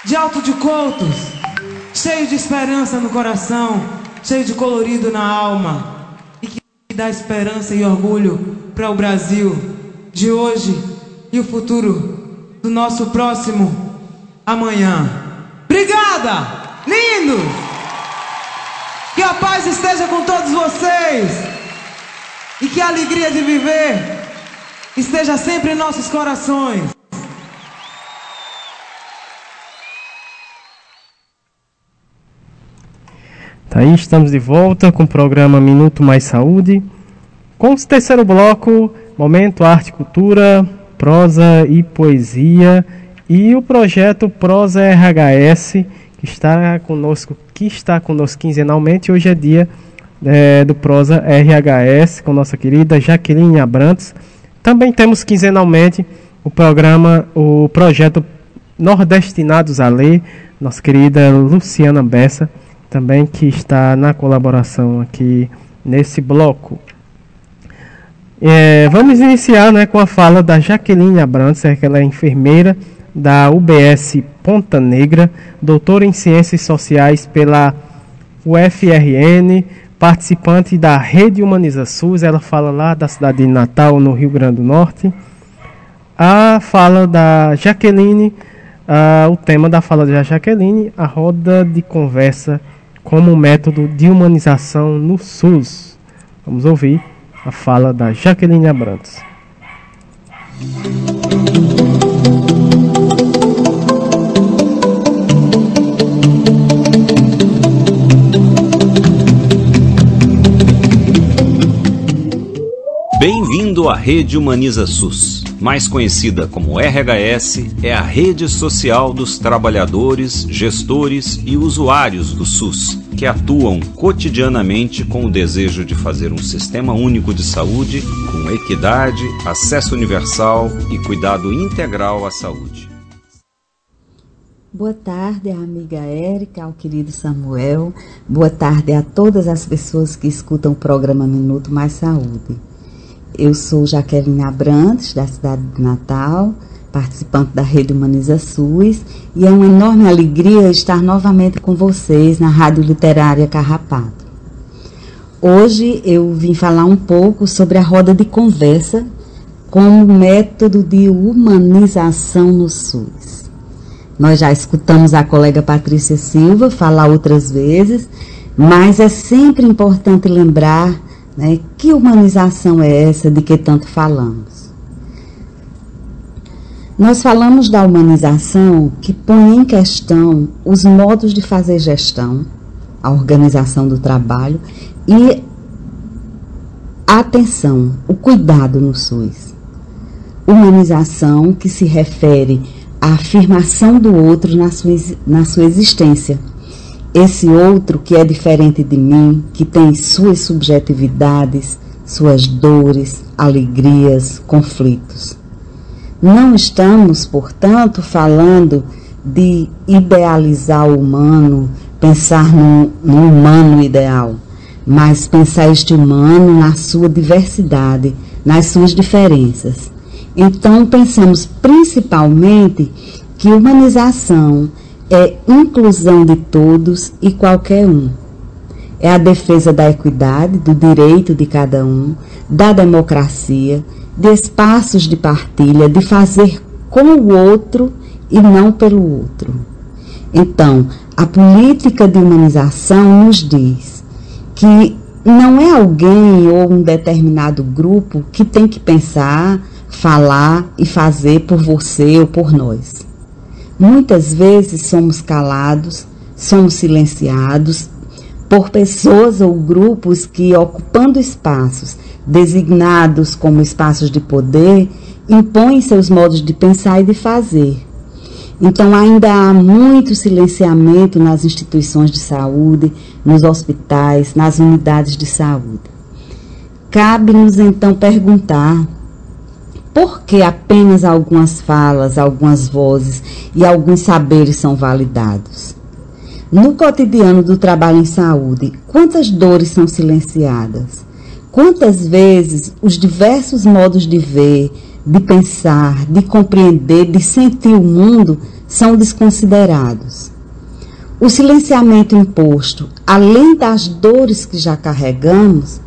de alto de coutos, cheio de esperança no coração, cheio de colorido na alma e que dá esperança e orgulho para o Brasil de hoje e o futuro do nosso próximo amanhã. Obrigada! Lindo! Que a paz esteja com todos vocês e que a alegria de viver esteja sempre em nossos corações. Aí, estamos de volta com o programa Minuto Mais Saúde. Com o terceiro bloco, Momento Arte Cultura, Prosa e Poesia e o projeto Prosa RHS, que está conosco, que está conosco quinzenalmente. Hoje é dia é, do Prosa RHS com nossa querida Jaqueline Abrantes. Também temos quinzenalmente o programa, o projeto Nordestinados a Ler, nossa querida Luciana Bessa, também que está na colaboração aqui nesse bloco. É, vamos iniciar né, com a fala da Jaqueline Abrantes, é que ela é enfermeira da UBS Ponta Negra, doutora em Ciências Sociais pela UFRN, participante da Rede Humaniza SUS, ela fala lá da cidade de Natal, no Rio Grande do Norte. A fala da Jaqueline, ah, o tema da fala da Jaqueline, a roda de conversa como método de humanização no SUS. Vamos ouvir a fala da Jaqueline Abrantes. Bem-vindo à Rede Humaniza SUS. Mais conhecida como RHS, é a rede social dos trabalhadores, gestores e usuários do SUS, que atuam cotidianamente com o desejo de fazer um sistema único de saúde com equidade, acesso universal e cuidado integral à saúde. Boa tarde, amiga Érica, ao querido Samuel. Boa tarde a todas as pessoas que escutam o programa Minuto Mais Saúde. Eu sou Jaqueline Abrantes, da cidade de Natal, participante da Rede Humaniza SUS, e é uma enorme alegria estar novamente com vocês na Rádio Literária Carrapato. Hoje eu vim falar um pouco sobre a roda de conversa como método de humanização no SUS. Nós já escutamos a colega Patrícia Silva falar outras vezes, mas é sempre importante lembrar né, que humanização é essa de que tanto falamos. Nós falamos da humanização que põe em questão os modos de fazer gestão, a organização do trabalho e a atenção, o cuidado no SUS. Humanização que se refere à afirmação do outro na sua, na sua existência. Esse outro que é diferente de mim, que tem suas subjetividades, suas dores, alegrias, conflitos. Não estamos, portanto, falando de idealizar o humano, pensar no, no humano ideal, mas pensar este humano na sua diversidade, nas suas diferenças. Então, pensamos principalmente que humanização é inclusão de todos e qualquer um. É a defesa da equidade, do direito de cada um, da democracia, de espaços de partilha, de fazer com o outro e não pelo outro. Então, a política de humanização nos diz que não é alguém ou um determinado grupo que tem que pensar, falar e fazer por você ou por nós. Muitas vezes somos calados, somos silenciados por pessoas ou grupos que, ocupando espaços designados como espaços de poder, impõem seus modos de pensar e de fazer. Então, ainda há muito silenciamento nas instituições de saúde, nos hospitais, nas unidades de saúde. Cabe-nos então perguntar por que apenas algumas falas, algumas vozes e alguns saberes são validados? No cotidiano do trabalho em saúde, quantas dores são silenciadas? Quantas vezes os diversos modos de ver, de pensar, de compreender, de sentir o mundo são desconsiderados? O silenciamento imposto, além das dores que já carregamos,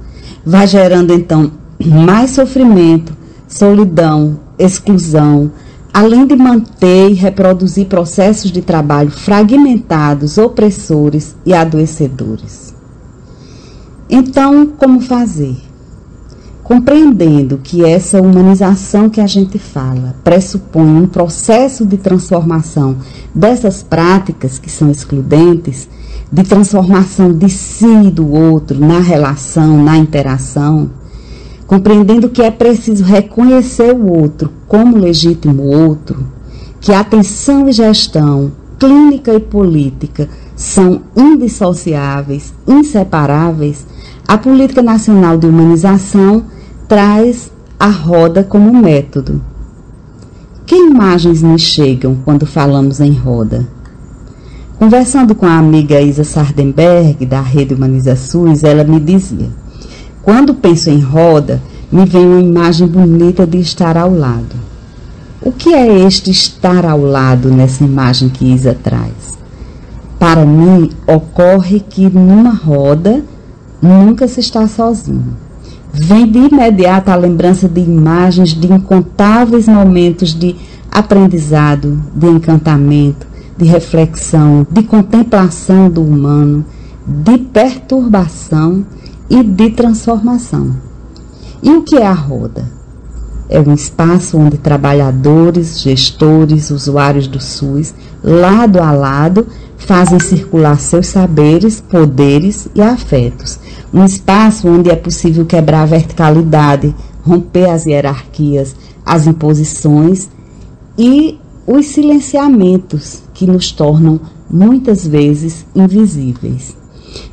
vai gerando então mais sofrimento, solidão, exclusão, além de manter e reproduzir processos de trabalho fragmentados, opressores e adoecedores. Então, como fazer? Compreendendo que essa humanização que a gente fala pressupõe um processo de transformação dessas práticas que são excludentes, de transformação de si e do outro na relação, na interação, compreendendo que é preciso reconhecer o outro como legítimo outro, que atenção e gestão, clínica e política são indissociáveis, inseparáveis, a Política Nacional de Humanização traz a roda como método. Que imagens nos chegam quando falamos em roda? Conversando com a amiga Isa Sardenberg, da Rede Humaniza SUS, ela me dizia: quando penso em roda, me vem uma imagem bonita de estar ao lado. O que é este estar ao lado nessa imagem que Isa traz? Para mim, ocorre que numa roda nunca se está sozinho. Vem de imediato a lembrança de imagens de incontáveis momentos de aprendizado, de encantamento, de reflexão, de contemplação do humano, de perturbação e de transformação. E o que é a roda? É um espaço onde trabalhadores, gestores, usuários do SUS, lado a lado, fazem circular seus saberes, poderes e afetos. Um espaço onde é possível quebrar a verticalidade, romper as hierarquias, as imposições e os silenciamentos que nos tornam muitas vezes invisíveis.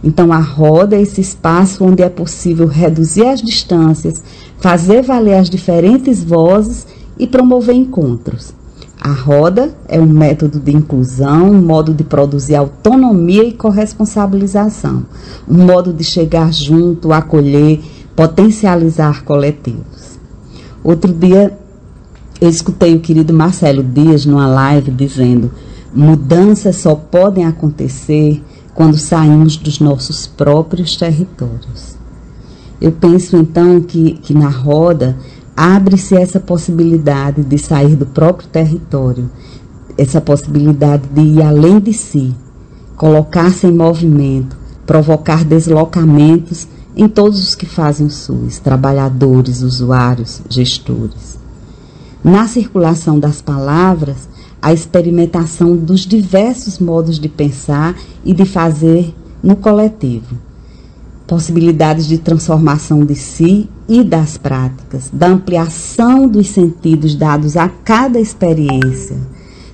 Então, a roda é esse espaço onde é possível reduzir as distâncias, fazer valer as diferentes vozes e promover encontros. A roda é um método de inclusão, um modo de produzir autonomia e corresponsabilização, um modo de chegar junto, acolher, potencializar coletivos. Outro dia, eu escutei o querido Marcelo Dias numa live dizendo: mudanças só podem acontecer quando saímos dos nossos próprios territórios. Eu penso então que, que na roda abre-se essa possibilidade de sair do próprio território, essa possibilidade de ir além de si, colocar-se em movimento, provocar deslocamentos em todos os que fazem o SUS, trabalhadores, usuários, gestores. Na circulação das palavras, a experimentação dos diversos modos de pensar e de fazer no coletivo. Possibilidades de transformação de si e das práticas, da ampliação dos sentidos dados a cada experiência,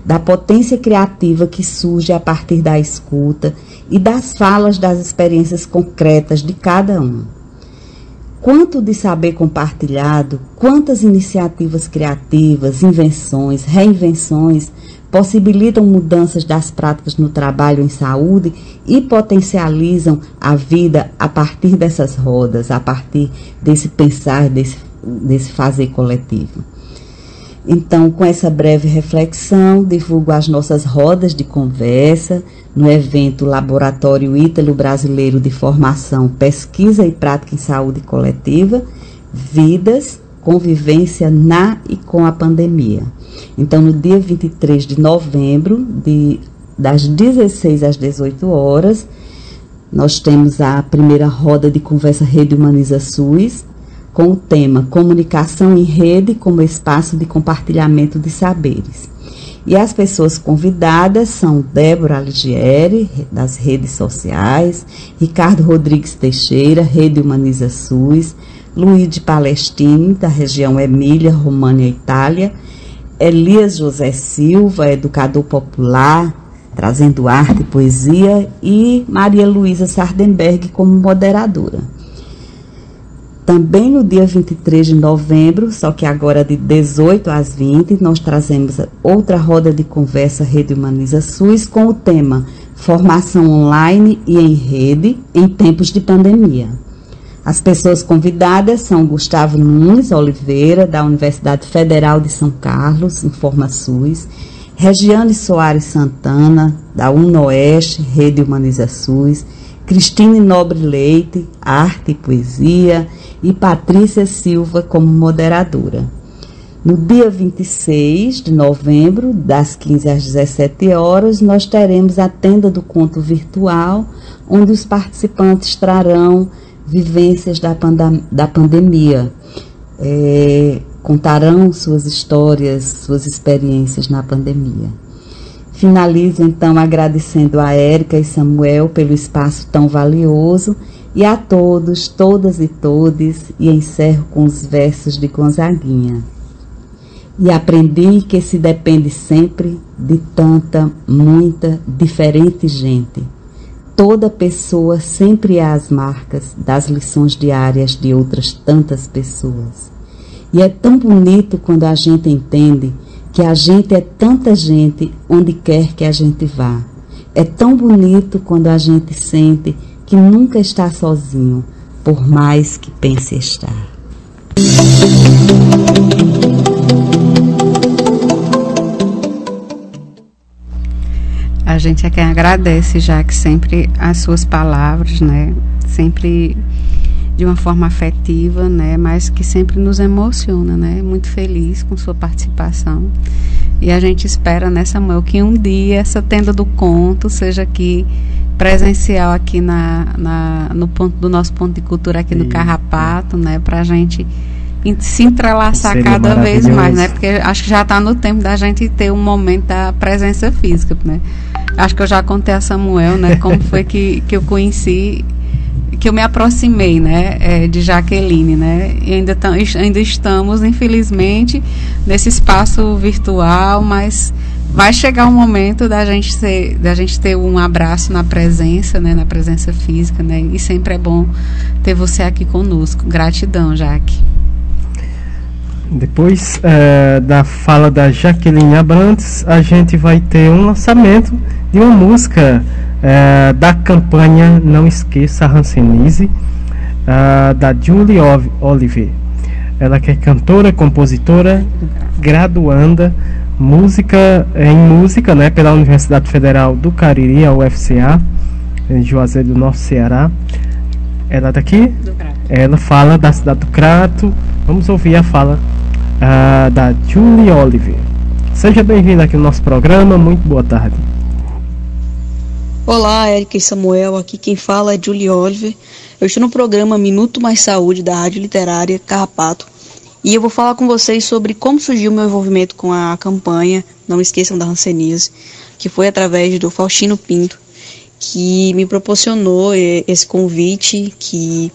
da potência criativa que surge a partir da escuta e das falas das experiências concretas de cada um. Quanto de saber compartilhado, quantas iniciativas criativas, invenções, reinvenções possibilitam mudanças das práticas no trabalho em saúde e potencializam a vida a partir dessas rodas, a partir desse pensar, desse, desse fazer coletivo. Então, com essa breve reflexão, divulgo as nossas rodas de conversa no evento Laboratório Ítalo Brasileiro de Formação, Pesquisa e Prática em Saúde Coletiva, Vidas, Convivência na e com a Pandemia. Então, no dia 23 de novembro, de, das 16 às 18 horas, nós temos a primeira roda de conversa Rede Humaniza SUS, com o tema Comunicação em Rede como espaço de compartilhamento de saberes. E as pessoas convidadas são Débora Aligieri, das redes sociais, Ricardo Rodrigues Teixeira, Rede Humaniza SUS, Luiz de Palestine, da região Emília, România, Itália, Elias José Silva, educador popular, trazendo arte e poesia, e Maria Luísa Sardenberg como moderadora. Também no dia 23 de novembro, só que agora de 18 às 20, nós trazemos outra roda de conversa Rede Humaniza SUS com o tema Formação Online e em Rede em Tempos de Pandemia. As pessoas convidadas são Gustavo Nunes Oliveira, da Universidade Federal de São Carlos, Informa SUS, Regiane Soares Santana, da UNOeste, Rede Humaniza SUS, Cristine Nobre Leite, Arte e Poesia, e Patrícia Silva como moderadora. No dia 26 de novembro, das 15 às 17 horas, nós teremos a tenda do conto virtual, onde os participantes trarão vivências da, pandem da pandemia, é, contarão suas histórias, suas experiências na pandemia. Finalizo então agradecendo a Érica e Samuel pelo espaço tão valioso e a todos, todas e todes, e encerro com os versos de Gonzaguinha. E aprendi que se depende sempre de tanta, muita, diferente gente. Toda pessoa sempre é as marcas das lições diárias de outras tantas pessoas. E é tão bonito quando a gente entende que a gente é tanta gente onde quer que a gente vá. É tão bonito quando a gente sente que nunca está sozinho, por mais que pense estar. A gente é quem agradece, já que sempre as suas palavras, né? Sempre de uma forma afetiva, né? Mas que sempre nos emociona, né? Muito feliz com sua participação. E a gente espera, né, Samuel, que um dia essa tenda do conto seja aqui presencial aqui na, na, no ponto do nosso ponto de cultura aqui no Carrapato, né, para a gente se entrelaçar Seria cada vez mais, né? Porque acho que já está no tempo da gente ter um momento da presença física, né? Acho que eu já contei a Samuel, né? Como foi que, que eu conheci, que eu me aproximei, né? É, de Jaqueline, né? E ainda, ainda estamos, infelizmente, nesse espaço virtual, mas vai chegar um momento da gente ser, da gente ter um abraço na presença, né, na presença física, né? E sempre é bom ter você aqui conosco. Gratidão, Jaque. Depois é, da fala da Jaqueline Abrantes, a gente vai ter um lançamento de uma música é, da campanha Não Esqueça a Hansenise, é, da Julie Oliver. Ela que é cantora, compositora, graduanda música em música, né, pela Universidade Federal do Cariri, a UFCA, em Juazeiro do Norte, Ceará. Ela daqui? Ela fala da cidade do Crato. Vamos ouvir a fala uh, da Julie Oliver. Seja bem-vindo aqui no nosso programa. Muito boa tarde. Olá, Erika e Samuel. Aqui quem fala é Julie Oliver. Eu estou no programa Minuto Mais Saúde da Rádio Literária Carrapato e eu vou falar com vocês sobre como surgiu o meu envolvimento com a campanha Não Esqueçam da Hanseníase, que foi através do Faustino Pinto, que me proporcionou esse convite, que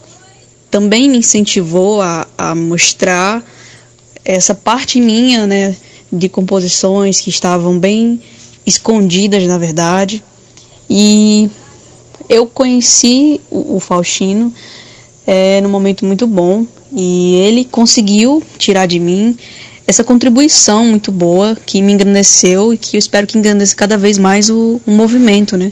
também me incentivou a, a mostrar essa parte minha, né, de composições que estavam bem escondidas, na verdade. E eu conheci o, o Faustino é, num momento muito bom, e ele conseguiu tirar de mim essa contribuição muito boa que me engrandeceu e que eu espero que engrandeça cada vez mais o, o movimento, né?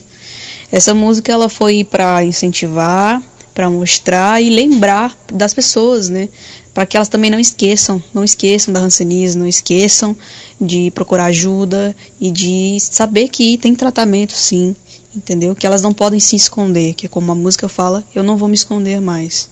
Essa música ela foi para incentivar, para mostrar e lembrar das pessoas, né? Para que elas também não esqueçam, não esqueçam da rancenismo, não esqueçam de procurar ajuda e de saber que tem tratamento sim, entendeu? Que elas não podem se esconder, que é como a música fala, eu não vou me esconder mais.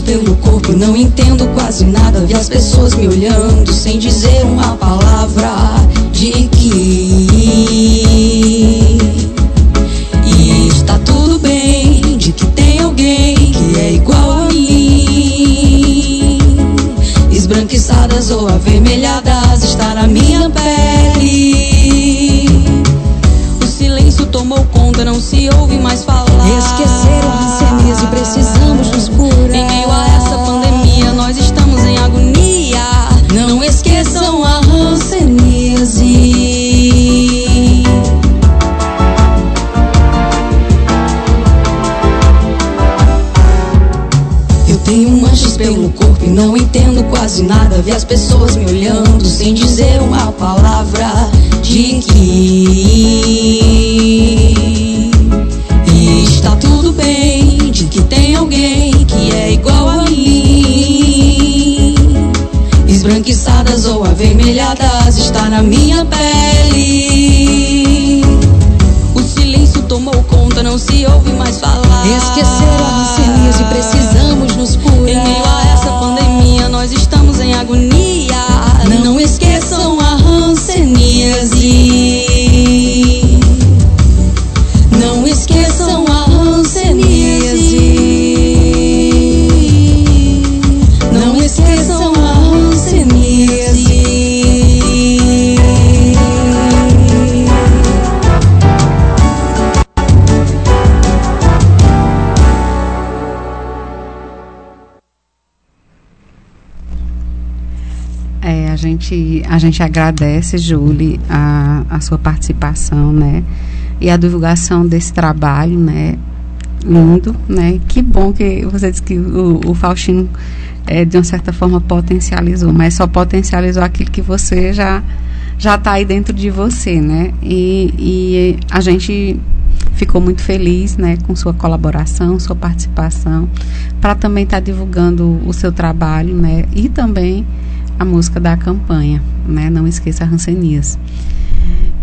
Pelo corpo e não entendo quase nada. Vi as pessoas me olhando sem dizer uma palavra de que e está tudo bem, de que tem alguém que é igual a mim. Esbranquiçadas ou avermelhadas está na minha pele. O silêncio tomou conta, não se ouve mais falar. Esqueceram a hanseníase, precisamos quase nada. Vi as pessoas me olhando sem dizer uma palavra de que e está tudo bem, de que tem alguém que é igual a mim. Esbranquiçadas ou avermelhadas está na minha pele. O silêncio tomou conta, não se ouve mais falar. Esqueceram a hanseníase, precisamos nos curar. Agonia. Gente, a gente agradece, Julie, a, a sua participação, né? E a divulgação desse trabalho, né? Lindo, né? Que bom que você disse que o, o Faustino, é, de uma certa forma, potencializou, mas só potencializou aquilo que você já já está aí dentro de você, né? E, e a gente ficou muito feliz, né, com sua colaboração, sua participação, para também estar tá divulgando o seu trabalho, né? E também a música da campanha, né? Não esqueça Rancenias.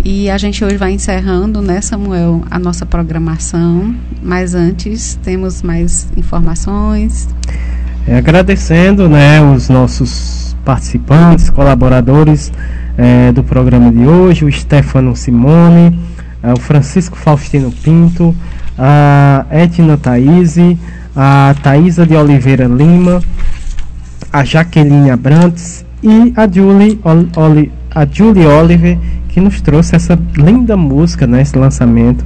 E a gente hoje vai encerrando, né, Samuel, a nossa programação. Mas antes temos mais informações. É, agradecendo, né, os nossos participantes, colaboradores é, do programa de hoje, o Stefano Simone, é, o Francisco Faustino Pinto, a Edna Thaís, a Thaisa de Oliveira Lima, a Jaqueline Abrantes e a Julie, Oli, a Julie Oliver, que nos trouxe essa linda música, né, esse lançamento.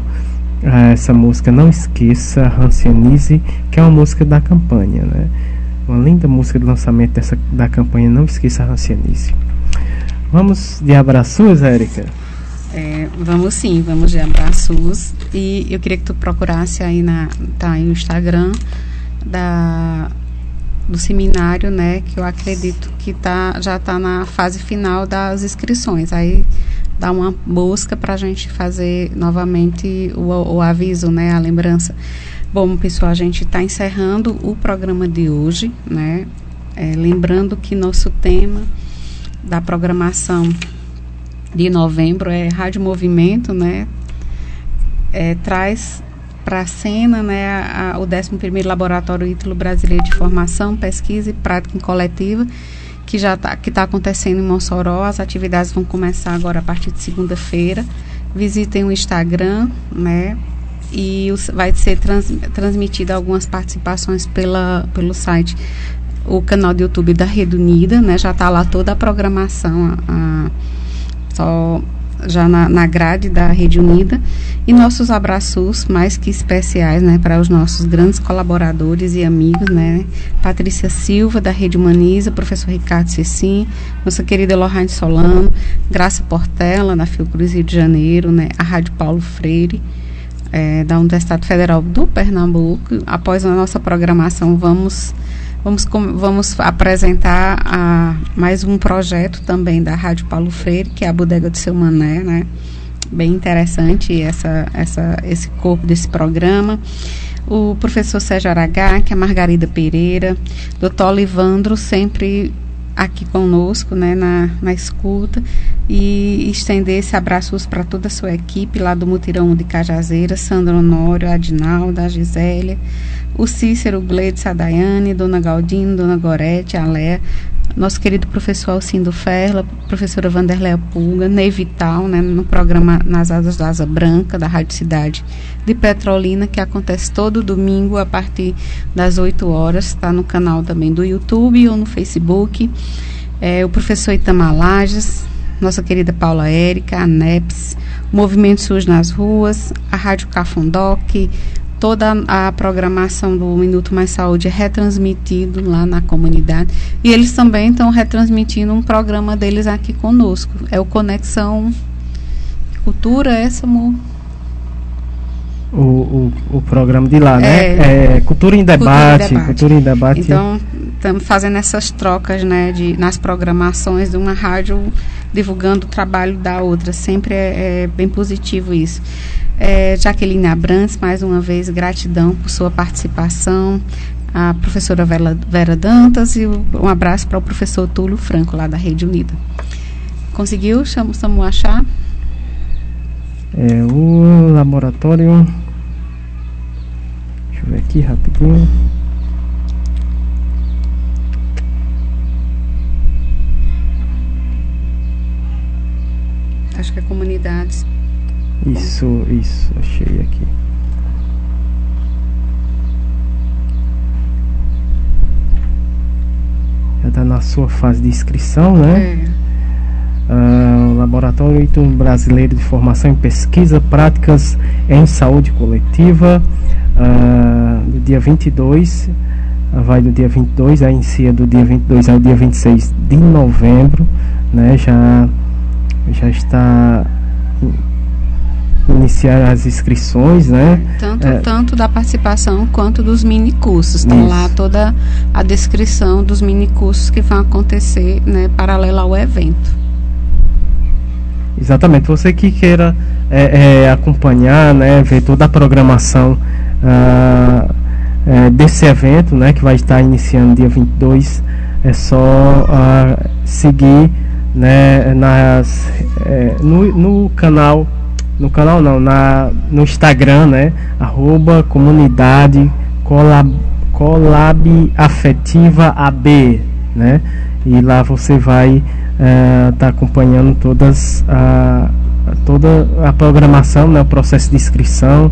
Uh, essa música Não Esqueça, Rancianize, que é uma música da campanha. Né? Uma linda música de lançamento dessa, da campanha Não Esqueça, Rancianize. Vamos de abraços, Érica? É, vamos sim, vamos de abraços. E eu queria que tu procurasse aí na tá aí o Instagram da do seminário, né, que eu acredito que tá, já está na fase final das inscrições. Aí dá uma busca para a gente fazer novamente o, o, aviso, né, a lembrança. Bom, pessoal, a gente está encerrando o programa de hoje, né, é, lembrando que nosso tema da programação de novembro é Rádio Movimento, né, é, traz para a cena né, a, o 11º Laboratório Ítalo Brasileiro de Formação, Pesquisa e Prática em Coletiva, que já está tá acontecendo em Mossoró. As atividades vão começar agora a partir de segunda-feira. Visitem o Instagram, né? E os, vai ser trans, transmitida algumas participações pela, pelo site, o canal do YouTube da Rede Unida, né? Já está lá toda a programação, a, a, só já na, na grade da Rede Unida e nossos abraços mais que especiais, né, para os nossos grandes colaboradores e amigos, né, Patrícia Silva da Rede Humaniza, professor Ricardo Cecim, nossa querida Lohane Solano, Graça Portela da Fiocruz Rio de Janeiro, né, a Rádio Paulo Freire é, da Universidade Federal do Pernambuco. Após a nossa programação, vamos Vamos, vamos apresentar a, mais um projeto também da Rádio Paulo Freire, que é a Bodega do Seu Mané, né? Bem interessante essa, essa, esse corpo desse programa. O professor Sérgio Aragá, que é a Margarida Pereira, doutor Olivandro, sempre aqui conosco, né, na, na escuta. e estender esse abraço para toda a sua equipe lá do Mutirão de Cajazeira, Sandro Honório, Adinaldo, a Gisélia, o Cícero, Gleides, a Daiane, Dona Galdino, Dona Gorete, a Léa, nosso querido professor Alcindo Ferla, professora Vanderléa Pulga, Ney Vital, né, no programa Nas Asas da Asa Branca, da Rádio Cidade de Petrolina, que acontece todo domingo a partir das 8 horas, está no canal também do YouTube ou no Facebook. É, o professor Itamar Lages, nossa querida Paula Érica, a NEPS, Movimento SUS nas Ruas, a Rádio Cafundoc, toda a programação do Minuto Mais Saúde é retransmitido lá na comunidade. E eles também estão retransmitindo um programa deles aqui conosco. É o Conexão Cultura, essa, amor? O, o, o programa de lá, né? É, é Cultura em Debate. Cultura em Debate. Cultura em Debate. Então, estamos fazendo essas trocas né, de, nas programações de uma rádio divulgando o trabalho da outra. Sempre é, é bem positivo isso. É, Jaqueline Abrantes, mais uma vez, gratidão por sua participação. A professora Vera, Vera Dantas e um abraço para o professor Túlio Franco, lá da Rede Unida. Conseguiu, Samu, achar? É, o laboratório. Deixa eu ver aqui rapidinho. Acho que é comunidades. Isso, isso, achei aqui. Já está na sua fase de inscrição, né? É. Uh, Laboratório Ito Brasileiro de Formação em Pesquisa, Práticas em Saúde Coletiva, uh, do dia 22, uh, vai do dia 22, aí inicia do dia 22 ao dia 26 de novembro, né? Já, já está iniciar as inscrições, né? Tanto, é, tanto da participação quanto dos mini cursos. Estão lá toda a descrição dos mini cursos que vão acontecer, né, paralelo ao evento. Exatamente. Você que queira é, é, acompanhar, né, ver toda a programação ah, é, desse evento, né, que vai estar iniciando dia 22, é só ah, seguir, né, nas, é, no, no canal no canal não, na, no Instagram, né? Arroba comunidade colab, colab afetiva AB, né? E lá você vai estar uh, tá acompanhando todas a, toda a programação, né? O processo de inscrição,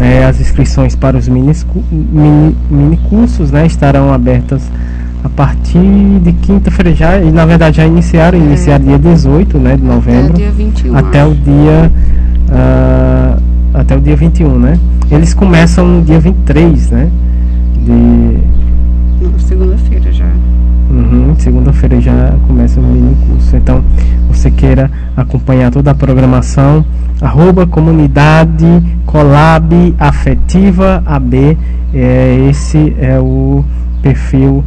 é, as inscrições para os mini, mini, mini cursos, né? Estarão abertas a partir de quinta-feira já, e na verdade já iniciaram, é. iniciaram dia 18 né, de novembro. Até o dia 21. Até o dia uh, até o dia 21, né? Eles começam no dia 23, né? De... segunda-feira já. Uhum, segunda-feira já começa o mini curso. Então, você queira acompanhar toda a programação, arroba comunidade colab afetiva AB, é, esse é o perfil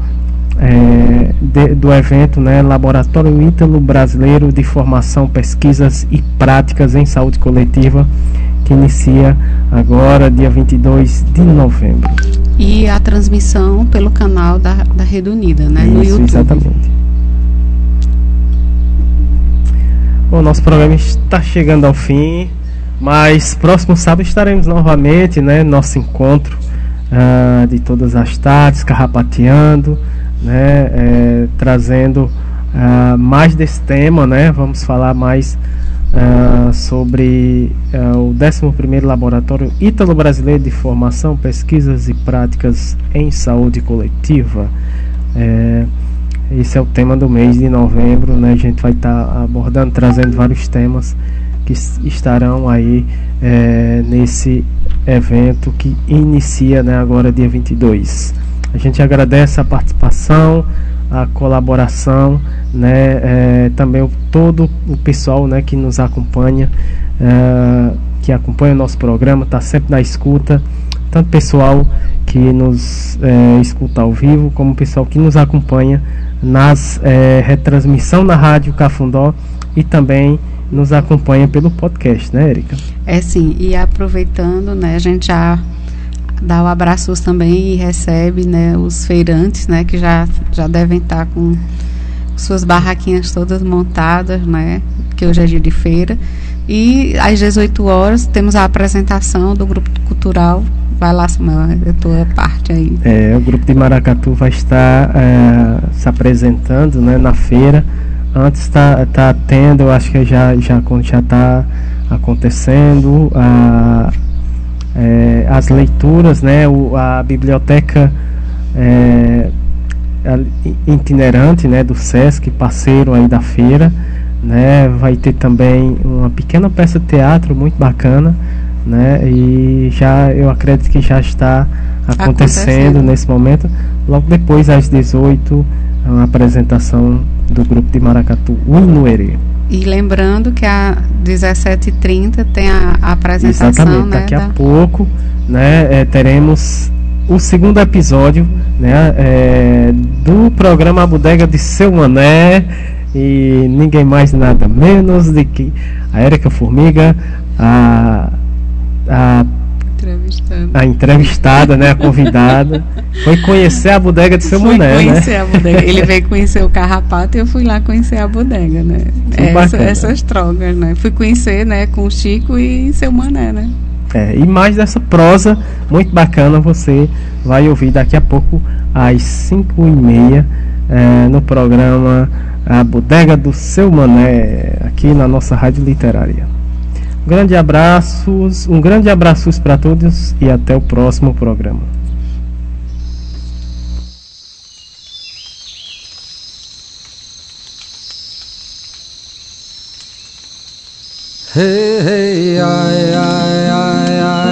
é, de, do evento, né, Laboratório Ítalo Brasileiro de Formação, Pesquisas e Práticas em Saúde Coletiva, que inicia agora, dia 22 de novembro. E a transmissão pelo canal da, da Rede Unida, né, Isso, no YouTube. Exatamente. O nosso programa está chegando ao fim, mas próximo sábado estaremos novamente, né, nosso encontro uh, de todas as tardes, carrapateando né, é, trazendo uh, mais desse tema, né, vamos falar mais uh, sobre uh, o 11º Laboratório Ítalo-Brasileiro de Formação, Pesquisas e Práticas em Saúde Coletiva. É, esse é o tema do mês de novembro, né, a gente vai estar tá abordando, trazendo vários temas que estarão aí é, nesse evento que inicia né, agora dia 22. A gente agradece a participação, a colaboração, né, é, também o, todo o pessoal né, que nos acompanha, é, que acompanha o nosso programa, está sempre na escuta, tanto pessoal que nos é, escuta ao vivo, como o pessoal que nos acompanha nas é, retransmissão na rádio Cafundó e também nos acompanha pelo podcast, né, Erika? É sim, e aproveitando, né, a gente já dá o abraços também e recebe né, os feirantes, né, que já, já devem estar com suas barraquinhas todas montadas, né, que hoje é dia de feira. E às 18 horas temos a apresentação do grupo cultural. Vai lá, Samuel, é a tua parte aí. É, o grupo de Maracatu vai estar é, se apresentando né, na feira. Antes está tá tendo, acho que já já já está acontecendo a, é, as leituras, né, o, a biblioteca é, itinerante, né, do Sesc, parceiro aí da feira, né, vai ter também uma pequena peça de teatro muito bacana, né, e já eu acredito que já está acontecendo, acontecendo. nesse momento. Logo depois às 18 uma apresentação do grupo de Maracatu Unuerê. E lembrando que a 17h30 tem a, a apresentação. Exatamente, né, daqui a pouco né, é, teremos o segundo episódio né, é, do programa Bodega de Seu Mané. E ninguém mais nada menos do que a Érica Formiga, a, a a entrevistada, né, a convidada, foi conhecer a bodega de seu Fui Mané, né? conhecer a bodega. Ele veio conhecer o carrapato e eu fui lá conhecer a bodega, né? Essa, essas trocas, né? Fui conhecer, né, com o Chico e seu Mané, né? É, e mais dessa prosa muito bacana você vai ouvir daqui a pouco às 5 e meia é, no programa A Bodega do Seu Mané, aqui na nossa Rádio Literária. Grande abraços, um grande abraços para todos e até o próximo programa. Hey, hey, ai, ai, ai, ai,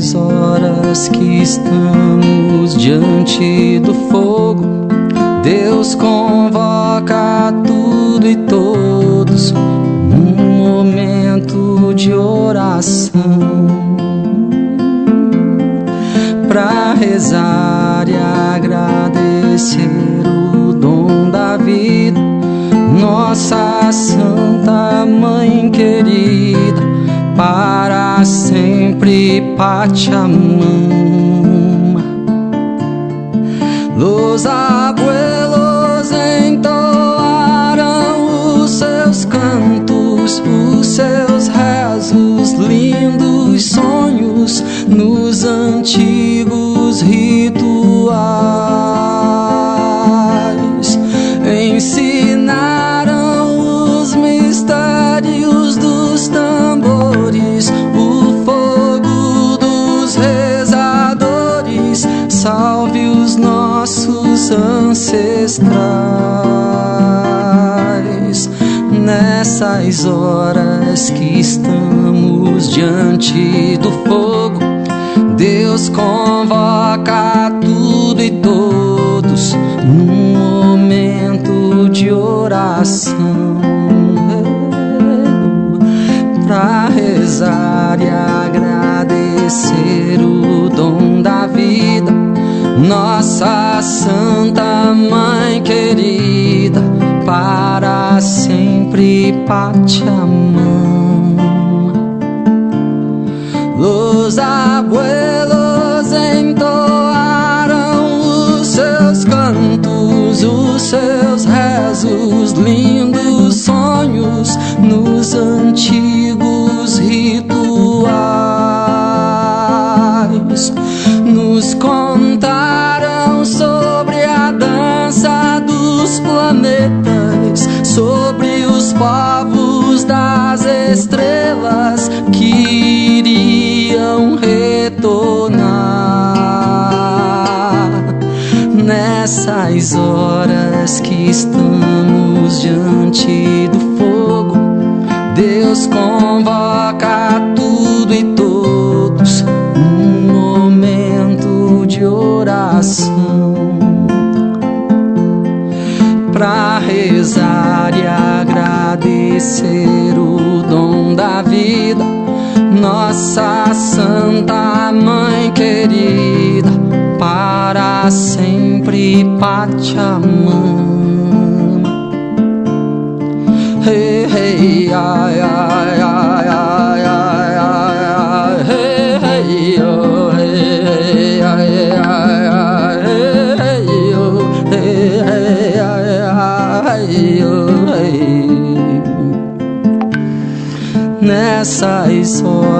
Nessas horas que estamos diante do fogo, Deus convoca tudo e todos momento de oração. Para rezar e agradecer o dom da vida, nossa Santa Mãe querida, para sempre Pachamama. Los abuelos entoaram os seus cantos os seus rezos, lindos sonhos nos antigos rituais. Ancestrais nessas horas que estamos diante do fogo. Deus convoca tudo e todos num momento de oração para rezar e agradecer o dom da vida. Nossa Santa Mãe querida, para sempre Pachamama. Los abuelos entoaram os seus cantos, os seus rezos, lindos sonhos nos antigos rituais. Nos contaram sobre os povos das estrelas que iriam retornar nessas horas que estamos diante do fogo. Deus convoca Nossa Santa Mãe querida, para sempre Pachamama. hey, hey, ay, ay, ay, ay, ay, ay, hey, hey, yo, hey, hey, ay, ay, ay, hey, yo, hey, hey, ay, ay, yo, hey. Nessas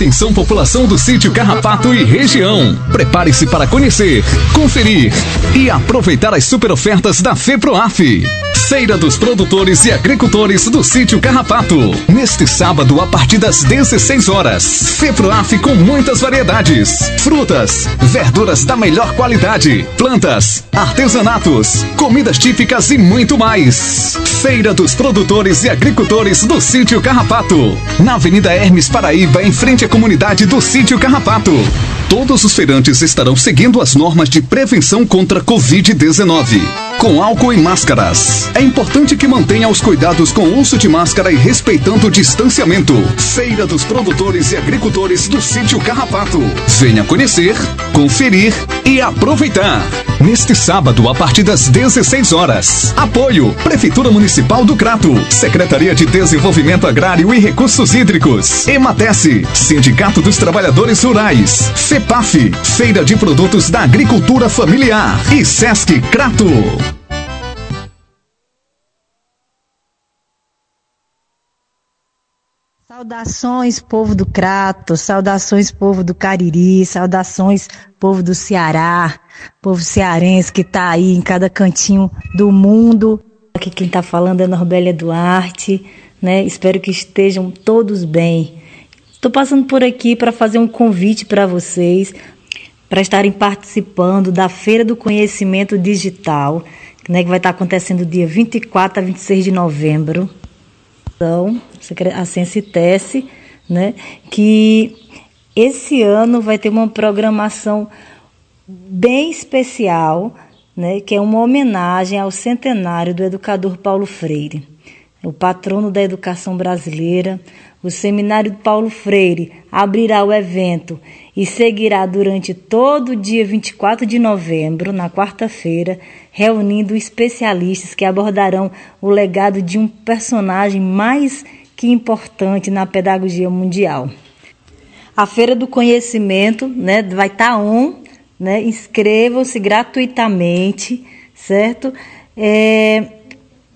Atenção população do sítio Carrapato e região. Prepare-se para conhecer, conferir e aproveitar as super ofertas da FEPROAF. Feira dos Produtores e Agricultores do Sítio Carrapato. Neste sábado, a partir das 16 horas. FEPROAF com muitas variedades: frutas, verduras da melhor qualidade, plantas, artesanatos, comidas típicas e muito mais. Feira dos Produtores e Agricultores do Sítio Carrapato. Na Avenida Hermes Paraíba, em frente à comunidade do Sítio Carrapato. Todos os feirantes estarão seguindo as normas de prevenção contra a Covid-19, com álcool e máscaras. É importante que mantenha os cuidados com o uso de máscara e respeitando o distanciamento. Feira dos Produtores e Agricultores do Sítio Carrapato. Venha conhecer, conferir e aproveitar. Neste sábado, a partir das 16 horas. Apoio: Prefeitura Municipal do Crato, Secretaria de Desenvolvimento Agrário e Recursos Hídricos, Ematece, Sindicato dos Trabalhadores Rurais, FEPAF, Feira de Produtos da Agricultura Familiar e Sesc Crato. Saudações, povo do Crato, saudações, povo do Cariri, saudações, povo do Ceará, povo cearense que está aí em cada cantinho do mundo. Aqui quem está falando é Norbélia Duarte, né? Espero que estejam todos bem. Estou passando por aqui para fazer um convite para vocês, para estarem participando da Feira do Conhecimento Digital, né, que vai estar acontecendo dia 24 a 26 de novembro. Então, a Censitesse, né, que esse ano vai ter uma programação bem especial, né, que é uma homenagem ao centenário do educador Paulo Freire, o patrono da educação brasileira. O Seminário Paulo Freire abrirá o evento e seguirá durante todo o dia 24 de novembro, na quarta-feira, reunindo especialistas que abordarão o legado de um personagem mais que importante na pedagogia mundial. A Feira do Conhecimento né, vai estar on, né, inscrevam-se gratuitamente, certo? É,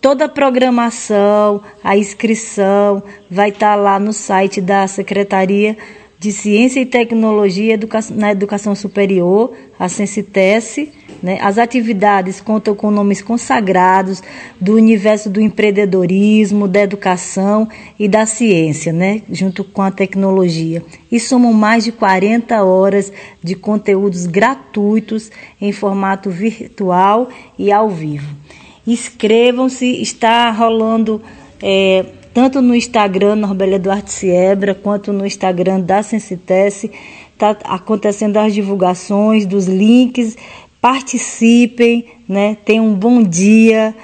toda a programação, a inscrição vai estar lá no site da Secretaria de Ciência e Tecnologia na Educação Superior, a Censitesse. Né? As atividades contam com nomes consagrados do universo do empreendedorismo, da educação e da ciência, né? junto com a tecnologia. E somam mais de 40 horas de conteúdos gratuitos em formato virtual e ao vivo. Inscrevam-se, está rolando. É, tanto no Instagram Norbelia Duarte Siebra, quanto no Instagram da Sensitesse. Está acontecendo as divulgações dos links. Participem, né? tenham um bom dia.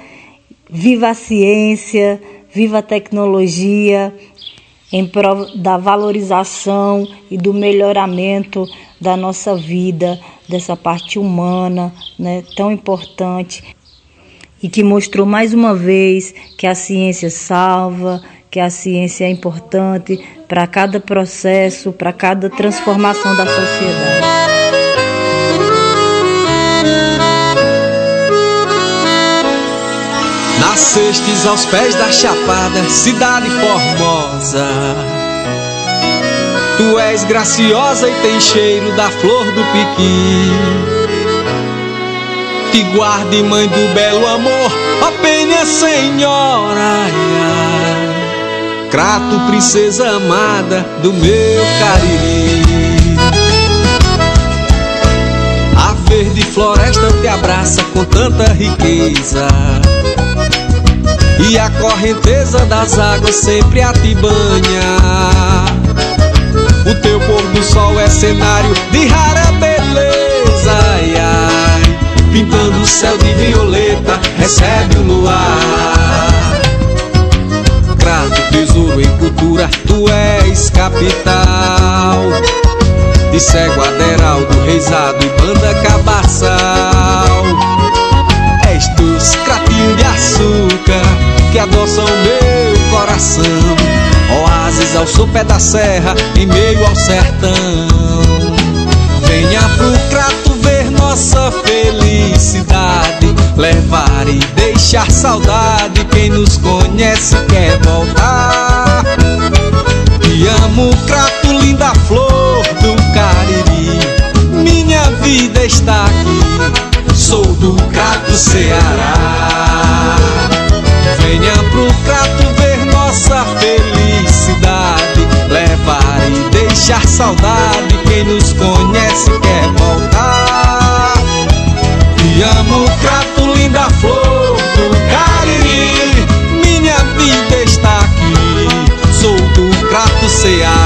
Viva a ciência, viva a tecnologia, em prol da valorização e do melhoramento da nossa vida, dessa parte humana, né, tão importante e que mostrou mais uma vez que a ciência salva, que a ciência é importante para cada processo, para cada transformação da sociedade. Nascestes aos pés da Chapada, cidade formosa. Tu és graciosa e tem cheiro da flor do piqui. Te guarde, mãe do belo amor, ó Penha Senhora. Crato, princesa amada do meu Cariri. A verde floresta te abraça com tanta riqueza. E a correnteza das águas sempre a te banha. O teu pôr do sol é cenário de rara beleza. Ai, pintando o céu de violeta, recebe o luar. Crato, tesouro em cultura, tu és capital. De cego Aderaldo, Reisado e Banda Cabaçal. És tus cratinhos de açúcar que adoçam meu coração. Oásis ao sopé da serra, em meio ao sertão. Venha pro Crato nossa felicidade. Levar e deixar saudade. Quem nos conhece quer voltar. Te amo, Crato, linda flor do Cariri. Minha vida está aqui. Sou do Crato, Ceará. Venha pro Crato ver nossa felicidade. Levar e deixar saudade. Quem nos conhece quer voltar. Amo, Crato, linda flor do Cariri. Minha vida está aqui. Sou do Crato, Ceará.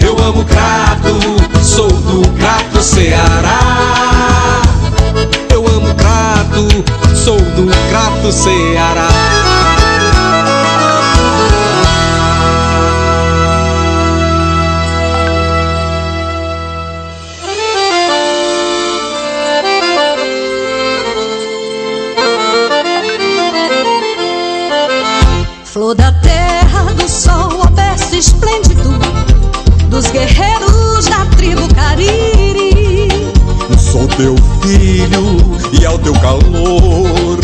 Eu amo Crato, sou do Crato, Ceará. Eu amo Crato, sou do Crato, Ceará. Teu filho e ao teu calor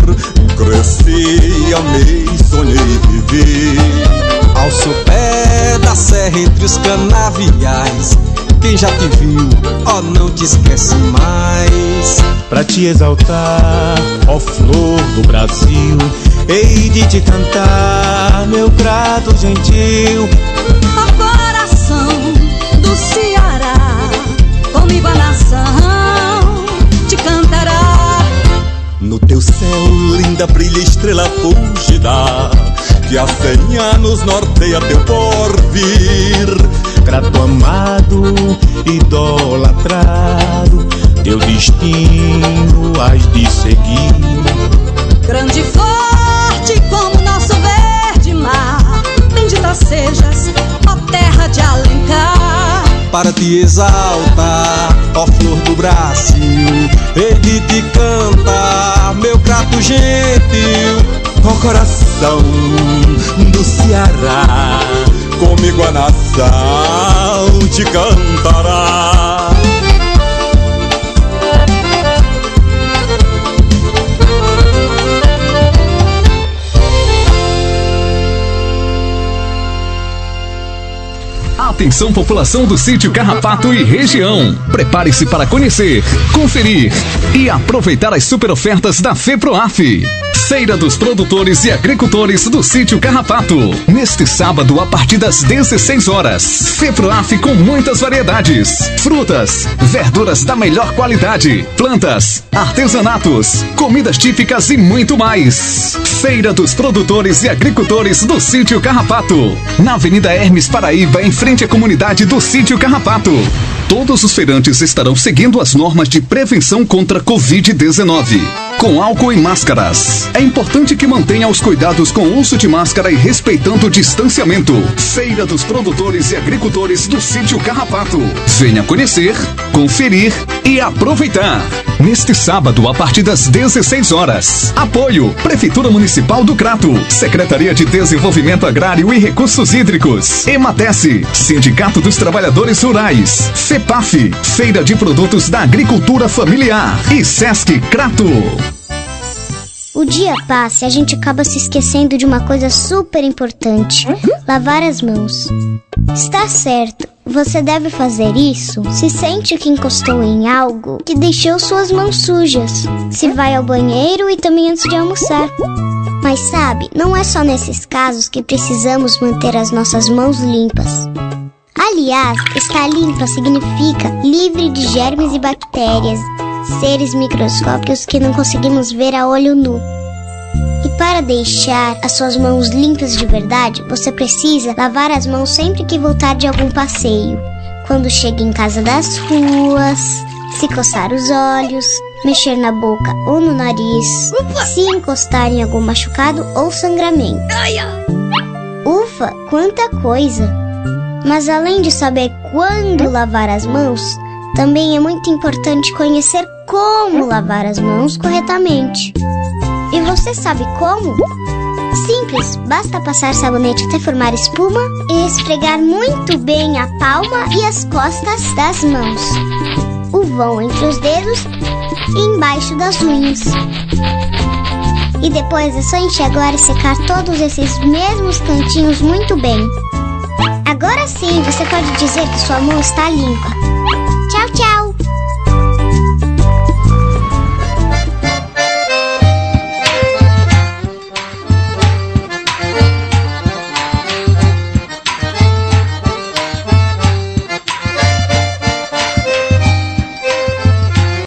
cresci, amei, sonhei vivi. Ao sopé da serra entre os canaviais. Quem já te viu, ó, não te esquece mais. Pra te exaltar, ó flor do Brasil, hei de te cantar, meu grato gentil. Ó coração do Ceará, comigo a nação céu, linda, brilha estrela fúlgida, que há cem anos norteia teu porvir. Grato amado, idolatrado, teu destino has de seguir. Grande e forte como nosso verde mar, bendita sejas, ó terra de Alencar. Para te exaltar, ó flor do Brasil, de te cantar, meu crato gentil. Ó coração do Ceará, comigo a nação te cantará. Atenção população do sítio Carrapato e região. Prepare-se para conhecer, conferir e aproveitar as super ofertas da FEPROAF. Feira dos Produtores e Agricultores do Sítio Carrapato. Neste sábado, a partir das 16 horas. FEPROAF com muitas variedades: frutas, verduras da melhor qualidade, plantas, artesanatos, comidas típicas e muito mais. Feira dos Produtores e Agricultores do Sítio Carrapato. Na Avenida Hermes Paraíba, em frente à comunidade do Sítio Carrapato. Todos os feirantes estarão seguindo as normas de prevenção contra a Covid-19. Com álcool e máscaras. É importante que mantenha os cuidados com o uso de máscara e respeitando o distanciamento. Feira dos Produtores e Agricultores do Sítio Carrapato. Venha conhecer, conferir e aproveitar. Neste sábado, a partir das 16 horas. Apoio: Prefeitura Municipal do Crato, Secretaria de Desenvolvimento Agrário e Recursos Hídricos, Ematece, Sindicato dos Trabalhadores Rurais, FEPAF, Feira de Produtos da Agricultura Familiar e Sesc Crato. O dia passa e a gente acaba se esquecendo de uma coisa super importante: lavar as mãos. Está certo, você deve fazer isso se sente que encostou em algo que deixou suas mãos sujas, se vai ao banheiro e também antes de almoçar. Mas sabe, não é só nesses casos que precisamos manter as nossas mãos limpas. Aliás, estar limpa significa livre de germes e bactérias, seres microscópicos que não conseguimos ver a olho nu. E para deixar as suas mãos limpas de verdade, você precisa lavar as mãos sempre que voltar de algum passeio. Quando chega em casa das ruas, se coçar os olhos, mexer na boca ou no nariz, se encostar em algum machucado ou sangramento. Ufa, quanta coisa! Mas além de saber quando lavar as mãos, também é muito importante conhecer como lavar as mãos corretamente. E você sabe como? Simples, basta passar sabonete até formar espuma e esfregar muito bem a palma e as costas das mãos, o vão entre os dedos e embaixo das unhas. E depois é só enxaguar e secar todos esses mesmos cantinhos muito bem. Agora sim você pode dizer que sua mão está limpa.